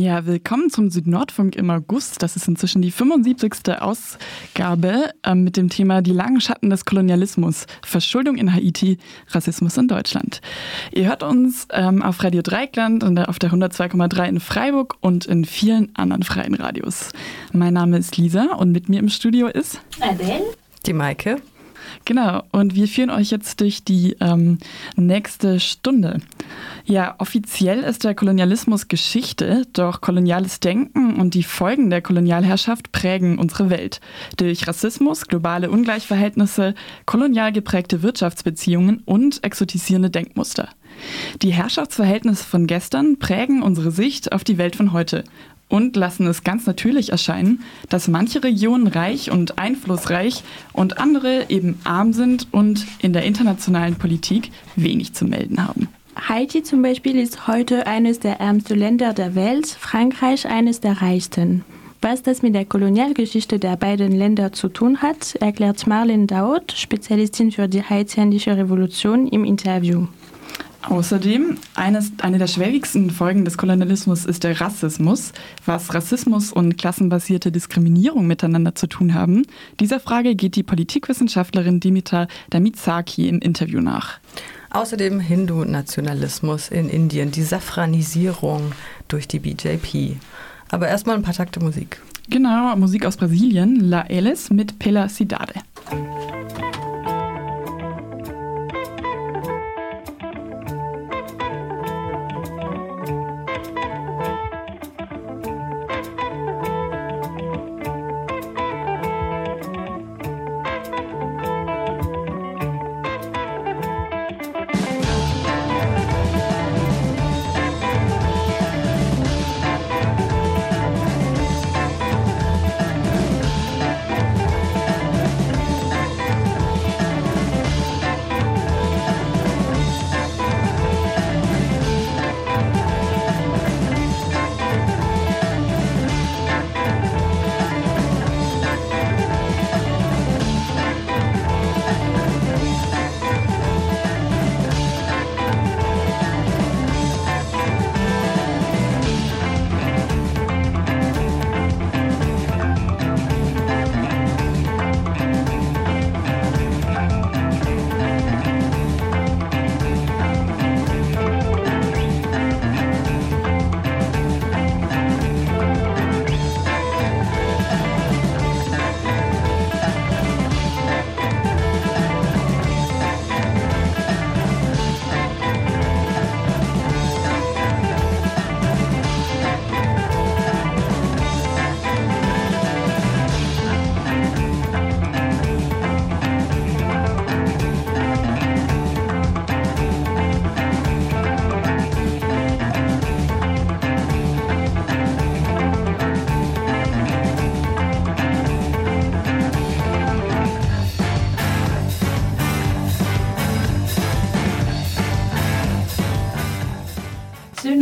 Ja, willkommen zum Südnordfunk im August. Das ist inzwischen die 75. Ausgabe äh, mit dem Thema Die langen Schatten des Kolonialismus, Verschuldung in Haiti, Rassismus in Deutschland. Ihr hört uns ähm, auf Radio Dreikland und auf der 102,3 in Freiburg und in vielen anderen freien Radios. Mein Name ist Lisa und mit mir im Studio ist Adele, die Maike Genau, und wir führen euch jetzt durch die ähm, nächste Stunde. Ja, offiziell ist der Kolonialismus Geschichte, doch koloniales Denken und die Folgen der Kolonialherrschaft prägen unsere Welt. Durch Rassismus, globale Ungleichverhältnisse, kolonial geprägte Wirtschaftsbeziehungen und exotisierende Denkmuster. Die Herrschaftsverhältnisse von gestern prägen unsere Sicht auf die Welt von heute und lassen es ganz natürlich erscheinen, dass manche Regionen reich und einflussreich und andere eben arm sind und in der internationalen Politik wenig zu melden haben. Haiti zum Beispiel ist heute eines der ärmsten Länder der Welt, Frankreich eines der reichsten. Was das mit der Kolonialgeschichte der beiden Länder zu tun hat, erklärt Marlene Daud, Spezialistin für die haitianische Revolution, im Interview. Außerdem, eines, eine der schwierigsten Folgen des Kolonialismus ist der Rassismus. Was Rassismus und klassenbasierte Diskriminierung miteinander zu tun haben, dieser Frage geht die Politikwissenschaftlerin Dimitar Damitsaki im Interview nach. Außerdem Hindu-Nationalismus in Indien, die Safranisierung durch die BJP. Aber erstmal ein paar Takte Musik. Genau, Musik aus Brasilien, La Elis mit Pela Cidade.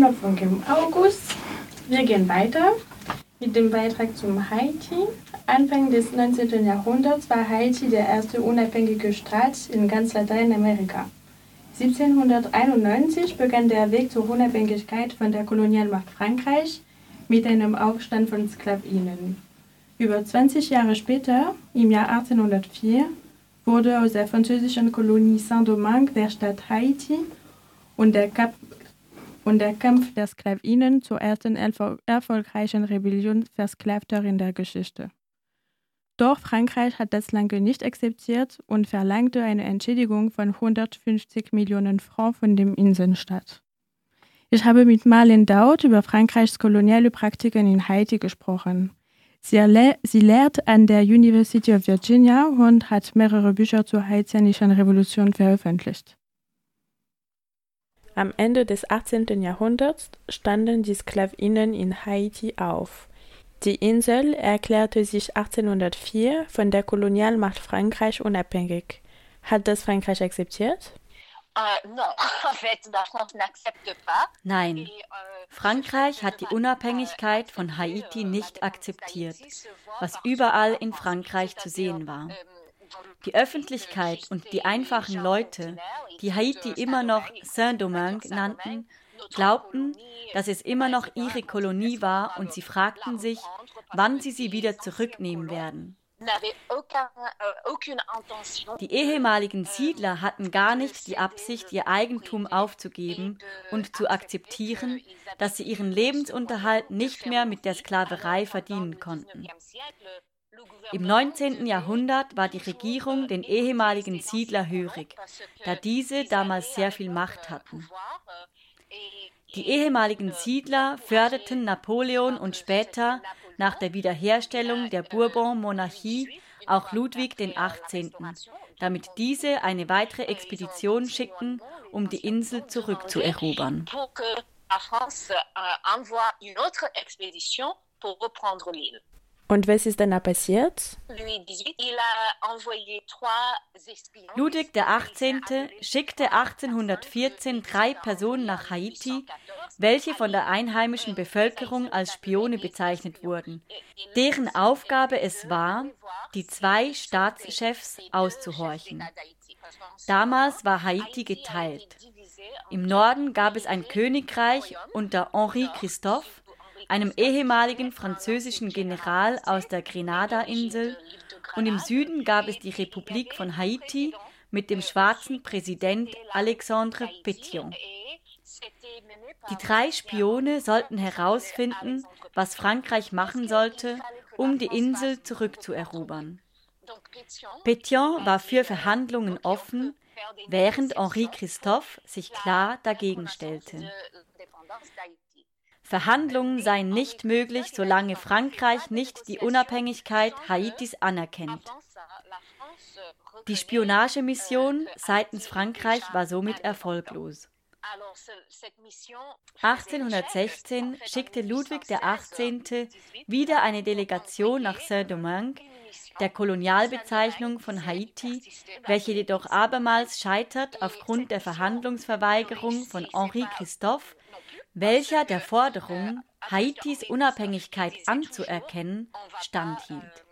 Südnordfunk im August. Wir gehen weiter mit dem Beitrag zum Haiti. Anfang des 19. Jahrhunderts war Haiti der erste unabhängige Staat in ganz Lateinamerika. 1791 begann der Weg zur Unabhängigkeit von der Kolonialmacht Frankreich mit einem Aufstand von Sklavinnen. Über 20 Jahre später, im Jahr 1804, wurde aus der französischen Kolonie Saint-Domingue der Stadt Haiti und der Kap und der Kampf der Sklavinnen zur ersten erfolgreichen Rebellion Versklavter in der Geschichte. Doch Frankreich hat das lange nicht akzeptiert und verlangte eine Entschädigung von 150 Millionen Francs von dem Inselstaat. Ich habe mit Marlene Daud über Frankreichs koloniale Praktiken in Haiti gesprochen. Sie, sie lehrt an der University of Virginia und hat mehrere Bücher zur haitianischen Revolution veröffentlicht. Am Ende des 18. Jahrhunderts standen die Sklavinnen in Haiti auf. Die Insel erklärte sich 1804 von der Kolonialmacht Frankreich unabhängig. Hat das Frankreich akzeptiert? Nein, Frankreich hat die Unabhängigkeit von Haiti nicht akzeptiert, was überall in Frankreich zu sehen war. Die Öffentlichkeit und die einfachen Leute, die Haiti immer noch Saint-Domingue nannten, glaubten, dass es immer noch ihre Kolonie war und sie fragten sich, wann sie sie wieder zurücknehmen werden. Die ehemaligen Siedler hatten gar nicht die Absicht, ihr Eigentum aufzugeben und zu akzeptieren, dass sie ihren Lebensunterhalt nicht mehr mit der Sklaverei verdienen konnten. Im 19. Jahrhundert war die Regierung den ehemaligen Siedler hörig, da diese damals sehr viel Macht hatten. Die ehemaligen Siedler förderten Napoleon und später, nach der Wiederherstellung der Bourbon-Monarchie, auch Ludwig XVIII., damit diese eine weitere Expedition schickten, um die Insel zurückzuerobern. Und was ist danach passiert? Ludwig XVIII. schickte 1814 drei Personen nach Haiti, welche von der einheimischen Bevölkerung als Spione bezeichnet wurden, deren Aufgabe es war, die zwei Staatschefs auszuhorchen. Damals war Haiti geteilt. Im Norden gab es ein Königreich unter Henri Christophe, einem ehemaligen französischen General aus der Grenada-Insel, und im Süden gab es die Republik von Haiti mit dem schwarzen Präsident Alexandre Pétion. Die drei Spione sollten herausfinden, was Frankreich machen sollte, um die Insel zurückzuerobern. Pétion war für Verhandlungen offen, während Henri Christophe sich klar dagegen stellte. Verhandlungen seien nicht möglich, solange Frankreich nicht die Unabhängigkeit Haitis anerkennt. Die Spionagemission seitens Frankreich war somit erfolglos. 1816 schickte Ludwig XVIII. wieder eine Delegation nach Saint-Domingue, der Kolonialbezeichnung von Haiti, welche jedoch abermals scheitert aufgrund der Verhandlungsverweigerung von Henri Christophe welcher der Forderung, Haitis Unabhängigkeit anzuerkennen, standhielt.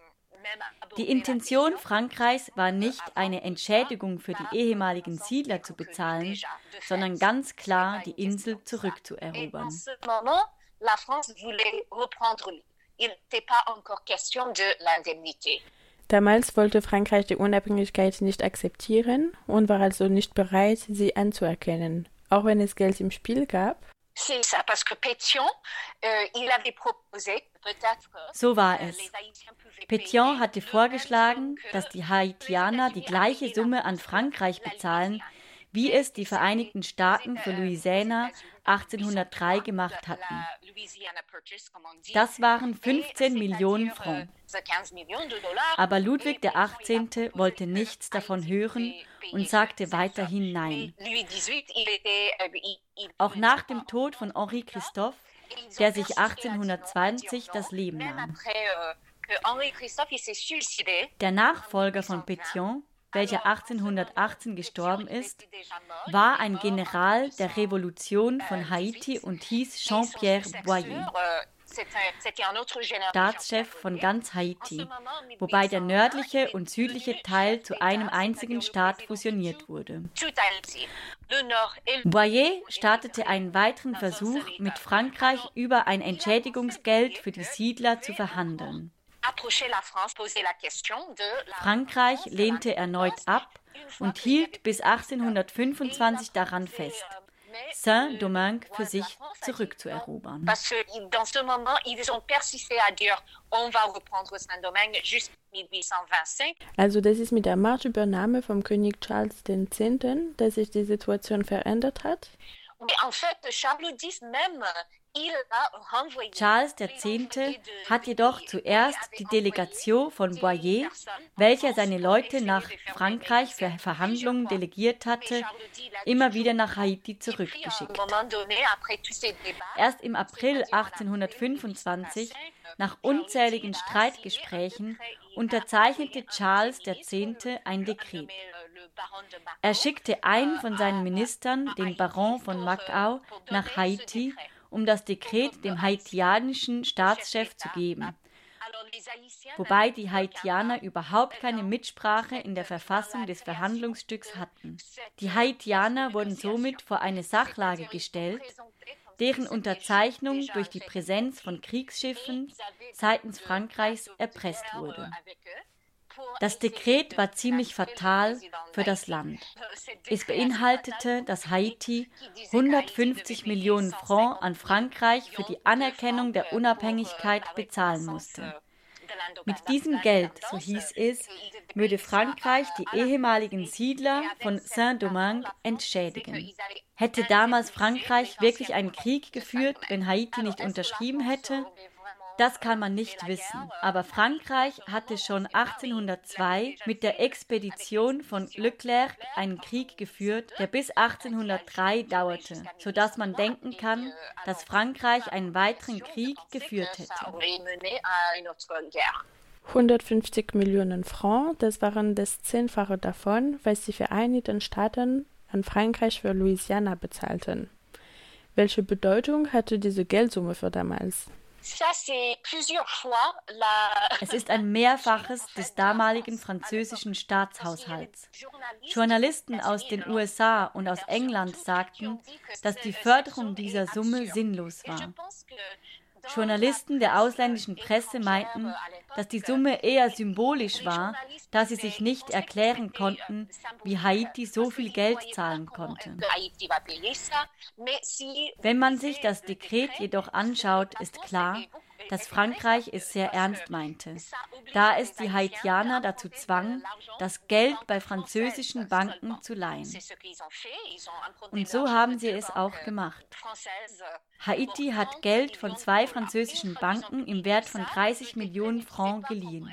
Die Intention Frankreichs war nicht, eine Entschädigung für die ehemaligen Siedler zu bezahlen, sondern ganz klar die Insel zurückzuerobern. Damals wollte Frankreich die Unabhängigkeit nicht akzeptieren und war also nicht bereit, sie anzuerkennen, auch wenn es Geld im Spiel gab. Euh, so war es. Pétion hatte vorgeschlagen, dass die Haitianer die gleiche Summe an Frankreich bezahlen, wie es die Vereinigten Staaten für Louisiana 1803 gemacht hatten. Das waren 15 Millionen Francs. Aber Ludwig XVIII. wollte nichts davon hören und sagte weiterhin Nein. Auch nach dem Tod von Henri Christophe, der sich 1820 das Leben nahm. Der Nachfolger von Pétion, welcher 1818 gestorben ist, war ein General der Revolution von Haiti und hieß Jean-Pierre Boyer. Staatschef von ganz Haiti, wobei der nördliche und südliche Teil zu einem einzigen Staat fusioniert wurde. Boyer startete einen weiteren Versuch, mit Frankreich über ein Entschädigungsgeld für die Siedler zu verhandeln. Frankreich lehnte erneut ab und hielt bis 1825 daran fest. Saint-Domingue für sich zurückzuerobern. Also das ist mit der Machtübernahme vom König Charles X., dass sich die Situation verändert hat? Charles X. hat jedoch zuerst die Delegation von Boyer, welcher seine Leute nach Frankreich für Verhandlungen delegiert hatte, immer wieder nach Haiti zurückgeschickt. Erst im April 1825, nach unzähligen Streitgesprächen unterzeichnete Charles X. ein Dekret. Er schickte einen von seinen Ministern, den Baron von Macau, nach Haiti, um das Dekret dem haitianischen Staatschef zu geben wobei die Haitianer überhaupt keine Mitsprache in der Verfassung des Verhandlungsstücks hatten. Die Haitianer wurden somit vor eine Sachlage gestellt, deren Unterzeichnung durch die Präsenz von Kriegsschiffen seitens Frankreichs erpresst wurde. Das Dekret war ziemlich fatal für das Land. Es beinhaltete, dass Haiti 150 Millionen Francs an Frankreich für die Anerkennung der Unabhängigkeit bezahlen musste. Mit diesem Geld, so hieß es, würde Frankreich die ehemaligen Siedler von Saint-Domingue entschädigen. Hätte damals Frankreich wirklich einen Krieg geführt, wenn Haiti nicht unterschrieben hätte? Das kann man nicht wissen. Aber Frankreich hatte schon 1802 mit der Expedition von Leclerc einen Krieg geführt, der bis 1803 dauerte, sodass man denken kann, dass Frankreich einen weiteren Krieg geführt hätte. 150 Millionen Francs, das waren das Zehnfache davon, was die Vereinigten Staaten an Frankreich für Louisiana bezahlten. Welche Bedeutung hatte diese Geldsumme für damals? Es ist ein Mehrfaches des damaligen französischen Staatshaushalts. Journalisten aus den USA und aus England sagten, dass die Förderung dieser Summe sinnlos war. Journalisten der ausländischen Presse meinten, dass die Summe eher symbolisch war, da sie sich nicht erklären konnten, wie Haiti so viel Geld zahlen konnte. Wenn man sich das Dekret jedoch anschaut, ist klar, dass Frankreich es sehr ernst meinte, da es die Haitianer dazu zwang, das Geld bei französischen Banken zu leihen. Und so haben sie es auch gemacht. Haiti hat Geld von zwei französischen Banken im Wert von 30 Millionen Francs geliehen.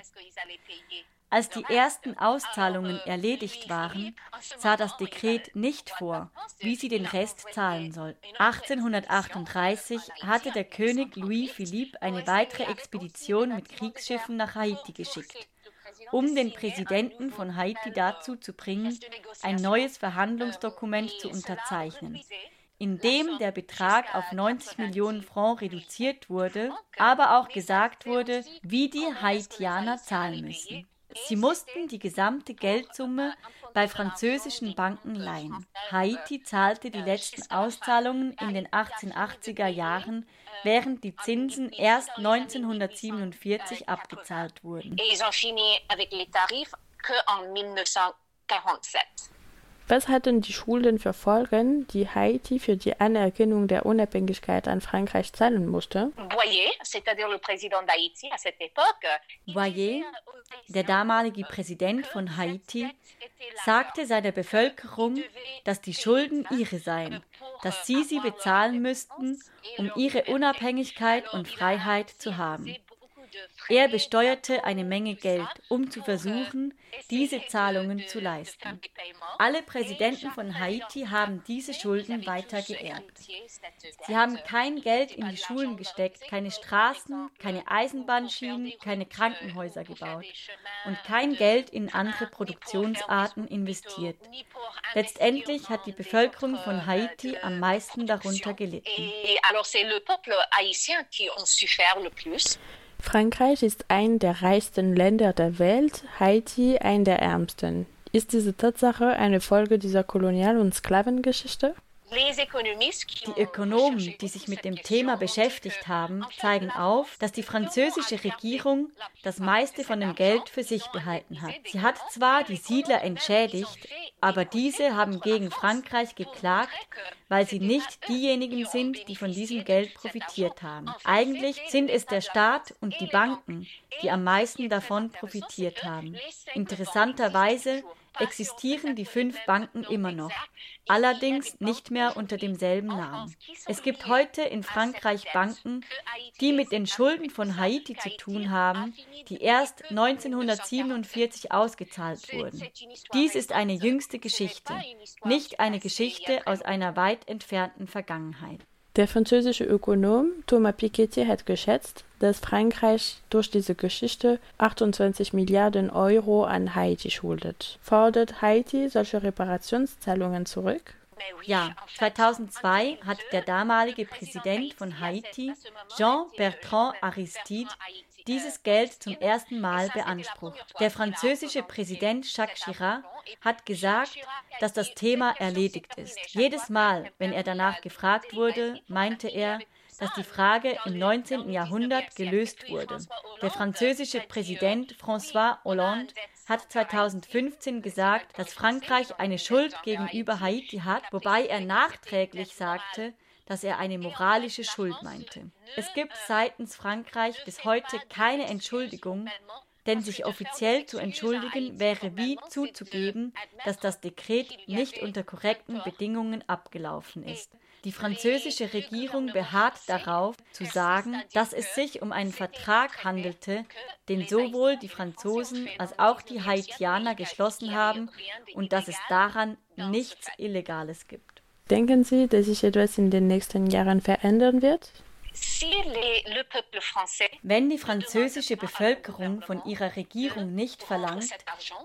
Als die ersten Auszahlungen erledigt waren, sah das Dekret nicht vor, wie sie den Rest zahlen sollten. 1838 hatte der König Louis Philippe eine weitere Expedition mit Kriegsschiffen nach Haiti geschickt um den Präsidenten von Haiti dazu zu bringen, ein neues Verhandlungsdokument zu unterzeichnen, in dem der Betrag auf 90 Millionen Francs reduziert wurde, aber auch gesagt wurde, wie die Haitianer zahlen müssen. Sie mussten die gesamte Geldsumme bei französischen Banken leihen. Haiti zahlte die letzten Auszahlungen in den 1880er Jahren, während die Zinsen erst 1947 abgezahlt wurden. Was hatten die Schulden für Folgen, die Haiti für die Anerkennung der Unabhängigkeit an Frankreich zahlen musste? Boyer, der damalige Präsident von Haiti, sagte seiner Bevölkerung, dass die Schulden ihre seien, dass sie sie bezahlen müssten, um ihre Unabhängigkeit und Freiheit zu haben. Er besteuerte eine Menge Geld, um zu versuchen, diese Zahlungen zu leisten. Alle Präsidenten von Haiti haben diese Schulden weiter geerbt. Sie haben kein Geld in die Schulen gesteckt, keine Straßen, keine Eisenbahnschienen, keine Krankenhäuser gebaut und kein Geld in andere Produktionsarten investiert. Letztendlich hat die Bevölkerung von Haiti am meisten darunter gelitten. Frankreich ist ein der reichsten Länder der Welt, Haiti ein der ärmsten. Ist diese Tatsache eine Folge dieser Kolonial- und Sklavengeschichte? Die Ökonomen, die sich mit dem Thema beschäftigt haben, zeigen auf, dass die französische Regierung das meiste von dem Geld für sich behalten hat. Sie hat zwar die Siedler entschädigt, aber diese haben gegen Frankreich geklagt, weil sie nicht diejenigen sind, die von diesem Geld profitiert haben. Eigentlich sind es der Staat und die Banken, die am meisten davon profitiert haben. Interessanterweise existieren die fünf Banken immer noch, allerdings nicht mehr unter demselben Namen. Es gibt heute in Frankreich Banken, die mit den Schulden von Haiti zu tun haben, die erst 1947 ausgezahlt wurden. Dies ist eine jüngste Geschichte, nicht eine Geschichte aus einer weit entfernten Vergangenheit. Der französische Ökonom Thomas Piketty hat geschätzt, dass Frankreich durch diese Geschichte 28 Milliarden Euro an Haiti schuldet. Fordert Haiti solche Reparationszahlungen zurück? Ja, 2002 hat der damalige Präsident von Haiti, Jean-Bertrand Aristide, dieses Geld zum ersten Mal beansprucht. Der französische Präsident Jacques Chirac hat gesagt, dass das Thema erledigt ist. Jedes Mal, wenn er danach gefragt wurde, meinte er, dass die Frage im 19. Jahrhundert gelöst wurde. Der französische Präsident François Hollande hat 2015 gesagt, dass Frankreich eine Schuld gegenüber Haiti hat, wobei er nachträglich sagte, dass er eine moralische Schuld meinte. Es gibt seitens Frankreich bis heute keine Entschuldigung, denn sich offiziell zu entschuldigen wäre wie zuzugeben, dass das Dekret nicht unter korrekten Bedingungen abgelaufen ist. Die französische Regierung beharrt darauf, zu sagen, dass es sich um einen Vertrag handelte, den sowohl die Franzosen als auch die Haitianer geschlossen haben und dass es daran nichts Illegales gibt. Denken Sie, dass sich etwas in den nächsten Jahren verändern wird? Wenn die französische Bevölkerung von ihrer Regierung nicht verlangt,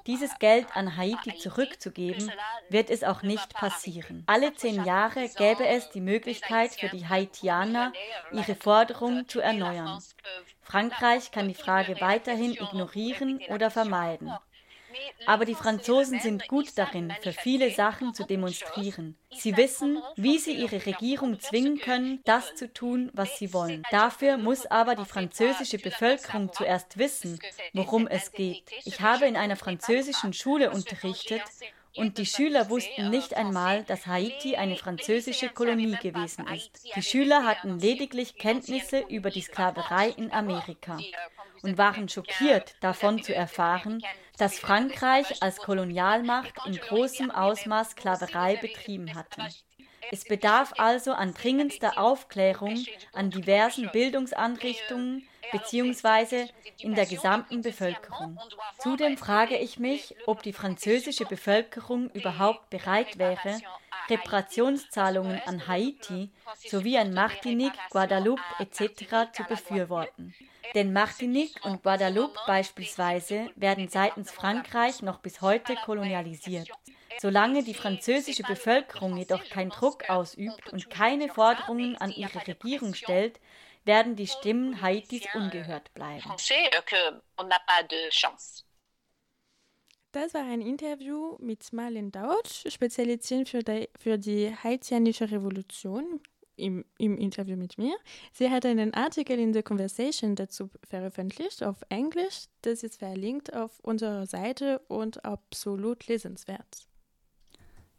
dieses Geld an Haiti zurückzugeben, wird es auch nicht passieren. Alle zehn Jahre gäbe es die Möglichkeit für die Haitianer, ihre Forderung zu erneuern. Frankreich kann die Frage weiterhin ignorieren oder vermeiden. Aber die Franzosen sind gut darin, für viele Sachen zu demonstrieren. Sie wissen, wie sie ihre Regierung zwingen können, das zu tun, was sie wollen. Dafür muss aber die französische Bevölkerung zuerst wissen, worum es geht. Ich habe in einer französischen Schule unterrichtet und die Schüler wussten nicht einmal, dass Haiti eine französische Kolonie gewesen ist. Die Schüler hatten lediglich Kenntnisse über die Sklaverei in Amerika und waren schockiert davon zu erfahren, dass Frankreich als Kolonialmacht in großem Ausmaß Sklaverei betrieben hatte. Es bedarf also an dringendster Aufklärung an diversen Bildungsanrichtungen bzw. in der gesamten Bevölkerung. Zudem frage ich mich, ob die französische Bevölkerung überhaupt bereit wäre, Reparationszahlungen an Haiti sowie an Martinique, Guadeloupe etc. zu befürworten. Denn Martinique und Guadeloupe beispielsweise werden seitens Frankreich noch bis heute kolonialisiert. Solange die französische Bevölkerung jedoch keinen Druck ausübt und keine Forderungen an ihre Regierung stellt, werden die Stimmen Haitis ungehört bleiben. Das war ein Interview mit Marlene Deutsch, Spezialistin für die, für die haitianische Revolution im, im Interview mit mir. Sie hat einen Artikel in The Conversation dazu veröffentlicht auf Englisch. Das ist verlinkt auf unserer Seite und absolut lesenswert.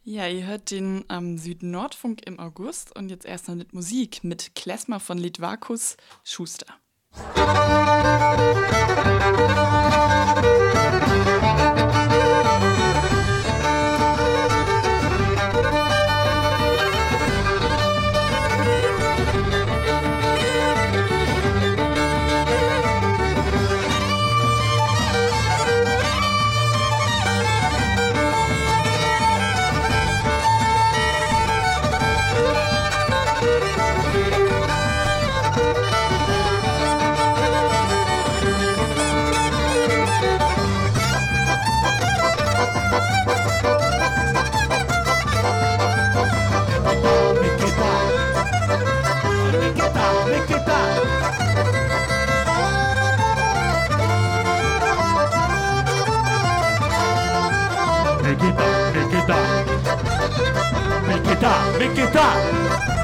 Ja, ihr hört den ähm, Süd-Nordfunk im August und jetzt erstmal mit Musik mit Klesmer von Litvakus Schuster. Musik Mikita, Mikita.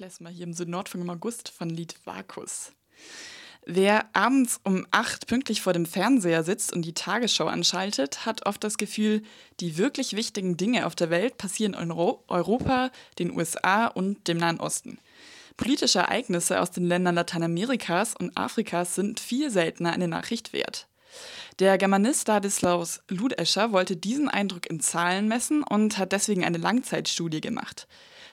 Live-Klezmer hier im Südnordfunk im August von Lied Vakus. Wer abends um acht pünktlich vor dem Fernseher sitzt und die Tagesschau anschaltet, hat oft das Gefühl, die wirklich wichtigen Dinge auf der Welt passieren in Europa, den USA und dem Nahen Osten. Politische Ereignisse aus den Ländern Lateinamerikas und Afrikas sind viel seltener eine Nachricht wert. Der Germanist Stadislaus Ludescher wollte diesen Eindruck in Zahlen messen und hat deswegen eine Langzeitstudie gemacht.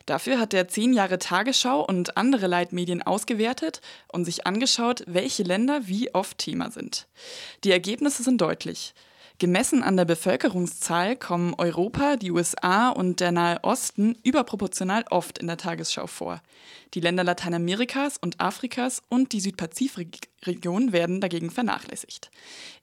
Dafür hat er zehn Jahre Tagesschau und andere Leitmedien ausgewertet und sich angeschaut, welche Länder wie oft Thema sind. Die Ergebnisse sind deutlich. Gemessen an der Bevölkerungszahl kommen Europa, die USA und der Nahe Osten überproportional oft in der Tagesschau vor. Die Länder Lateinamerikas und Afrikas und die Südpazifikregion werden dagegen vernachlässigt.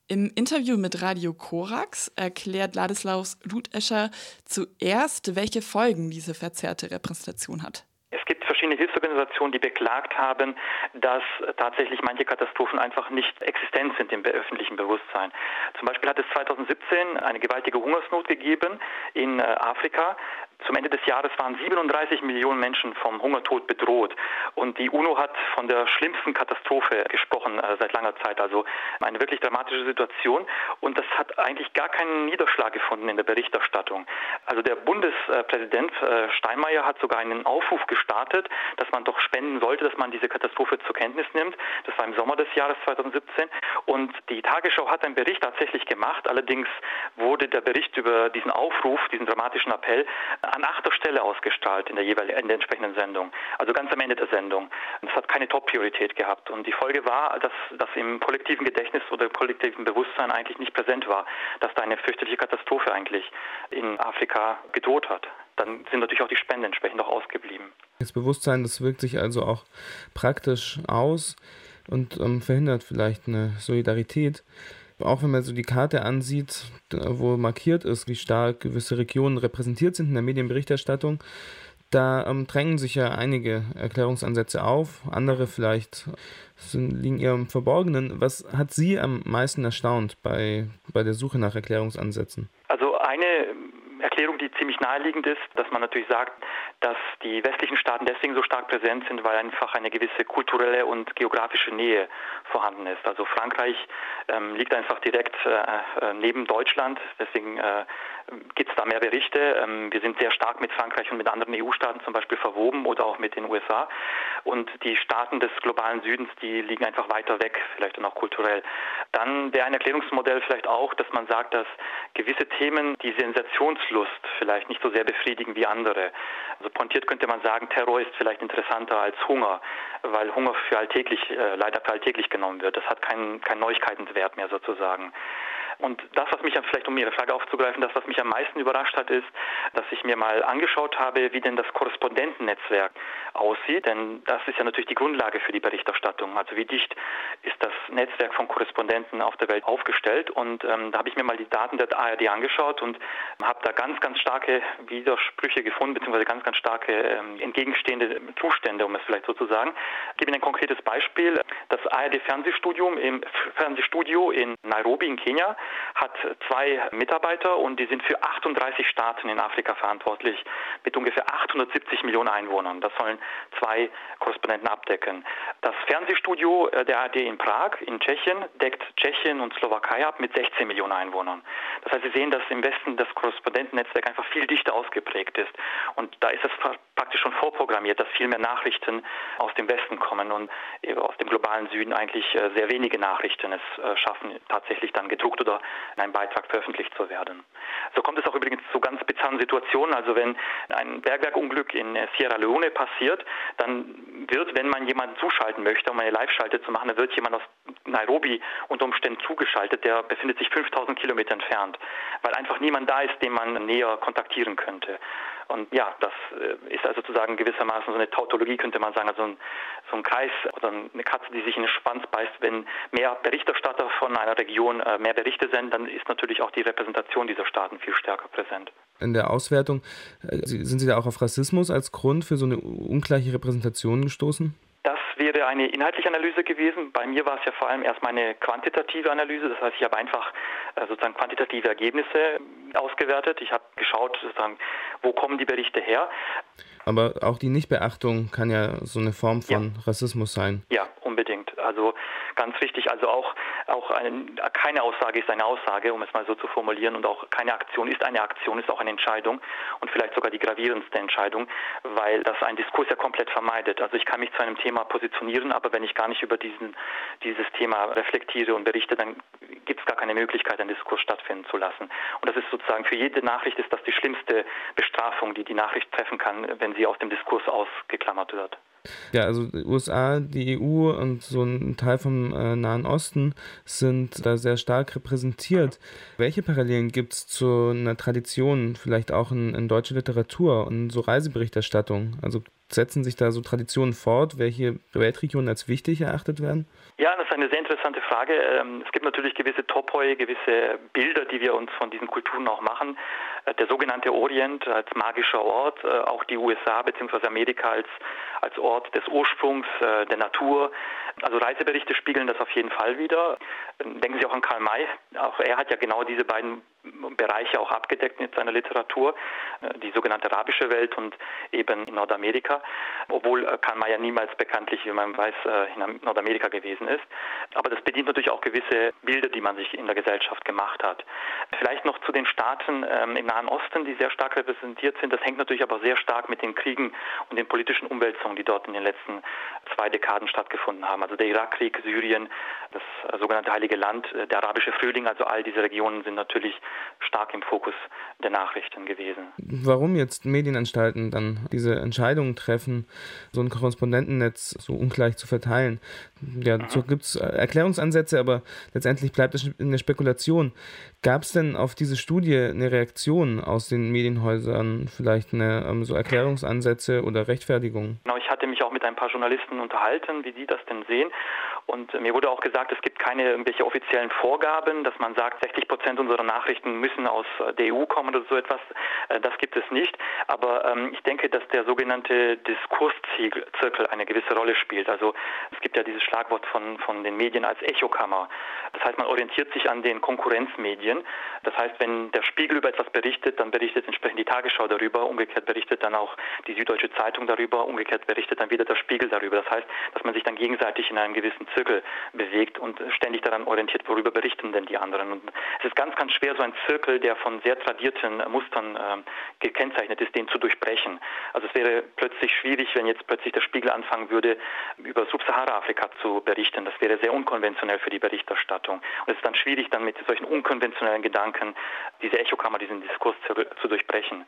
Im Interview mit Radio Korax erklärt Ladislaus Ludescher zuerst, welche Folgen diese verzerrte Repräsentation hat. Es gibt verschiedene Hilfsorganisationen, die beklagt haben, dass tatsächlich manche Katastrophen einfach nicht existent sind im öffentlichen Bewusstsein. Zum Beispiel hat es 2017 eine gewaltige Hungersnot gegeben in äh, Afrika. Zum Ende des Jahres waren 37 Millionen Menschen vom Hungertod bedroht. Und die UNO hat von der schlimmsten Katastrophe gesprochen äh, seit langer Zeit. Also eine wirklich dramatische Situation. Und das hat eigentlich gar keinen Niederschlag gefunden in der Berichterstattung. Also der Bundespräsident äh, Steinmeier hat sogar einen Aufruf gestartet, dass man doch spenden sollte, dass man diese Katastrophe zur Kenntnis nimmt. Das war im Sommer des Jahres 2017. Und die Tagesschau hat einen Bericht tatsächlich gemacht. Allerdings wurde der Bericht über diesen Aufruf, diesen dramatischen Appell, an achter Stelle ausgestrahlt in der jeweiligen, in der entsprechenden Sendung. Also ganz am Ende der Sendung. Und es hat keine Top-Priorität gehabt. Und die Folge war, dass das im kollektiven Gedächtnis oder kollektiven Bewusstsein eigentlich nicht präsent war, dass da eine fürchterliche Katastrophe eigentlich in Afrika gedroht hat. Dann sind natürlich auch die Spenden entsprechend auch ausgeblieben. Das Bewusstsein, das wirkt sich also auch praktisch aus und ähm, verhindert vielleicht eine Solidarität auch wenn man so die Karte ansieht, wo markiert ist, wie stark gewisse Regionen repräsentiert sind in der Medienberichterstattung, da ähm, drängen sich ja einige Erklärungsansätze auf, andere vielleicht sind, liegen eher im Verborgenen. Was hat Sie am meisten erstaunt bei, bei der Suche nach Erklärungsansätzen? Also eine Erklärung, die ziemlich naheliegend ist, dass man natürlich sagt, dass die westlichen Staaten deswegen so stark präsent sind, weil einfach eine gewisse kulturelle und geografische Nähe vorhanden ist. Also Frankreich ähm, liegt einfach direkt äh, äh neben Deutschland, deswegen äh, gibt es da mehr Berichte. Ähm, wir sind sehr stark mit Frankreich und mit anderen EU-Staaten zum Beispiel verwoben oder auch mit den USA. Und die Staaten des globalen Südens, die liegen einfach weiter weg, vielleicht dann auch kulturell. Dann wäre ein Erklärungsmodell vielleicht auch, dass man sagt, dass gewisse Themen die Sensationslust vielleicht nicht so sehr befriedigen wie andere. Also pointiert könnte man sagen, Terror ist vielleicht interessanter als Hunger, weil Hunger für alltäglich, äh, leider für alltäglich genommen wird. Das hat keinen kein Neuigkeitenwert mehr sozusagen. Und das, was mich vielleicht, um Ihre Frage aufzugreifen, das, was mich am meisten überrascht hat, ist, dass ich mir mal angeschaut habe, wie denn das Korrespondentennetzwerk aussieht. Denn das ist ja natürlich die Grundlage für die Berichterstattung. Also wie dicht ist das Netzwerk von Korrespondenten auf der Welt aufgestellt. Und ähm, da habe ich mir mal die Daten der ARD angeschaut und habe da ganz, ganz starke Widersprüche gefunden, beziehungsweise ganz, ganz starke ähm, entgegenstehende Zustände, um es vielleicht so zu sagen. Ich gebe Ihnen ein konkretes Beispiel. Das ARD-Fernsehstudio im Fernsehstudio in Nairobi in Kenia hat zwei Mitarbeiter und die sind für 38 Staaten in Afrika verantwortlich mit ungefähr 870 Millionen Einwohnern. Das sollen zwei Korrespondenten abdecken. Das Fernsehstudio äh, der ARD in Prag in Tschechien deckt Tschechien und Slowakei ab mit 16 Millionen Einwohnern. Das heißt, Sie sehen, dass im Westen das Korrespondentennetzwerk einfach viel dichter ausgeprägt ist. Und da ist es praktisch schon vorprogrammiert, dass viel mehr Nachrichten aus dem Westen kommen und aus dem globalen Süden eigentlich äh, sehr wenige Nachrichten es äh, schaffen, tatsächlich dann gedruckt oder in einem Beitrag veröffentlicht zu werden. So kommt es auch übrigens zu ganz bizarren Situationen. Also wenn ein Bergwerkunglück in Sierra Leone passiert, dann wird, wenn man jemanden zuschalten möchte, um eine Live-Schalte zu machen, dann wird jemand aus Nairobi unter Umständen zugeschaltet, der befindet sich 5000 Kilometer entfernt, weil einfach niemand da ist, den man näher kontaktieren könnte. Und ja, das äh, ist also sozusagen gewissermaßen so eine Tautologie, könnte man sagen, also ein, so ein Kreis oder eine Katze, die sich in den Schwanz beißt. Wenn mehr Berichterstatter von einer Region äh, mehr Berichte senden, dann ist natürlich auch die Repräsentation dieser Staaten viel stärker präsent. In der Auswertung, äh, sind Sie da auch auf Rassismus als Grund für so eine ungleiche Repräsentation gestoßen? Wäre eine inhaltliche Analyse gewesen. Bei mir war es ja vor allem erstmal eine quantitative Analyse. Das heißt, ich habe einfach äh, sozusagen quantitative Ergebnisse ausgewertet. Ich habe geschaut, sozusagen, wo kommen die Berichte her. Aber auch die Nichtbeachtung kann ja so eine Form von ja. Rassismus sein. Ja, unbedingt. Also ganz wichtig, also auch, auch ein, keine Aussage ist eine Aussage, um es mal so zu formulieren, und auch keine Aktion ist eine Aktion, ist auch eine Entscheidung und vielleicht sogar die gravierendste Entscheidung, weil das ein Diskurs ja komplett vermeidet. Also ich kann mich zu einem Thema positionieren, aber wenn ich gar nicht über diesen, dieses Thema reflektiere und berichte, dann gibt es gar keine Möglichkeit, einen Diskurs stattfinden zu lassen. Und das ist sozusagen für jede Nachricht ist das die schlimmste Bestrafung, die die Nachricht treffen kann, wenn sie aus dem Diskurs ausgeklammert wird. Ja, also die USA, die EU und so ein Teil vom äh, Nahen Osten sind da sehr stark repräsentiert. Welche Parallelen gibt es zu einer Tradition, vielleicht auch in, in deutscher Literatur und so Reiseberichterstattung? Also setzen sich da so Traditionen fort, welche Weltregionen als wichtig erachtet werden? Ja, das ist eine sehr interessante Frage. Ähm, es gibt natürlich gewisse Topoi, gewisse Bilder, die wir uns von diesen Kulturen auch machen. Äh, der sogenannte Orient als magischer Ort, äh, auch die USA bzw. Amerika als, als Ort des Ursprungs, äh, der Natur. Also Reiseberichte spiegeln das auf jeden Fall wieder. Denken Sie auch an Karl May. Auch er hat ja genau diese beiden Bereiche auch abgedeckt mit seiner Literatur, die sogenannte arabische Welt und eben Nordamerika, obwohl Karl May ja niemals bekanntlich, wie man weiß, in Nordamerika gewesen ist. Aber das bedient natürlich auch gewisse Bilder, die man sich in der Gesellschaft gemacht hat. Vielleicht noch zu den Staaten ähm, im Nahen Osten, die sehr stark repräsentiert sind. Das hängt natürlich aber sehr stark mit den Kriegen und den politischen Umwälzungen, die dort in den letzten zwei Dekaden stattgefunden haben. Also der Irakkrieg, Syrien, das sogenannte Heilige Land, äh, der arabische Frühling, also all diese Regionen sind natürlich stark im Fokus der Nachrichten gewesen. Warum jetzt Medienanstalten dann diese Entscheidungen treffen, so ein Korrespondentennetz so ungleich zu verteilen? Ja, dazu mhm. gibt es äh, Erklärungsansätze, aber letztendlich bleibt es eine Spekulation. Gab es denn auf diese Studie eine Reaktion aus den Medienhäusern, vielleicht eine, ähm, so Erklärungsansätze oder Rechtfertigungen? Genau, ich hatte mich auch mit ein paar Journalisten unterhalten, wie die das denn sehen. sehen. Und mir wurde auch gesagt, es gibt keine irgendwelche offiziellen Vorgaben, dass man sagt, 60 Prozent unserer Nachrichten müssen aus der EU kommen oder so etwas. Äh, das gibt es nicht. Aber ähm, ich denke, dass der sogenannte Diskurszirkel eine gewisse Rolle spielt. Also es gibt ja dieses Schlagwort von, von den Medien als Echokammer. Das heißt, man orientiert sich an den Konkurrenzmedien. Das heißt, wenn der Spiegel über etwas berichtet, dann berichtet entsprechend die Tagesschau darüber. Umgekehrt berichtet dann auch die Süddeutsche Zeitung darüber. Umgekehrt berichtet dann wieder der Spiegel darüber. Das heißt, dass man sich dann gegenseitig in einem gewissen Zirkel bewegt und ständig daran orientiert, worüber berichten denn die anderen. Und es ist ganz, ganz schwer, so ein Zirkel, der von sehr tradierten Mustern äh, gekennzeichnet ist, den zu durchbrechen. Also es wäre plötzlich schwierig, wenn jetzt plötzlich der Spiegel anfangen würde, über Subsahara-Afrika zu berichten. Das wäre sehr unkonventionell für die Berichterstattung. Und es ist dann schwierig, dann mit solchen unkonventionellen Gedanken diese Echokammer, diesen Diskurs zu, zu durchbrechen.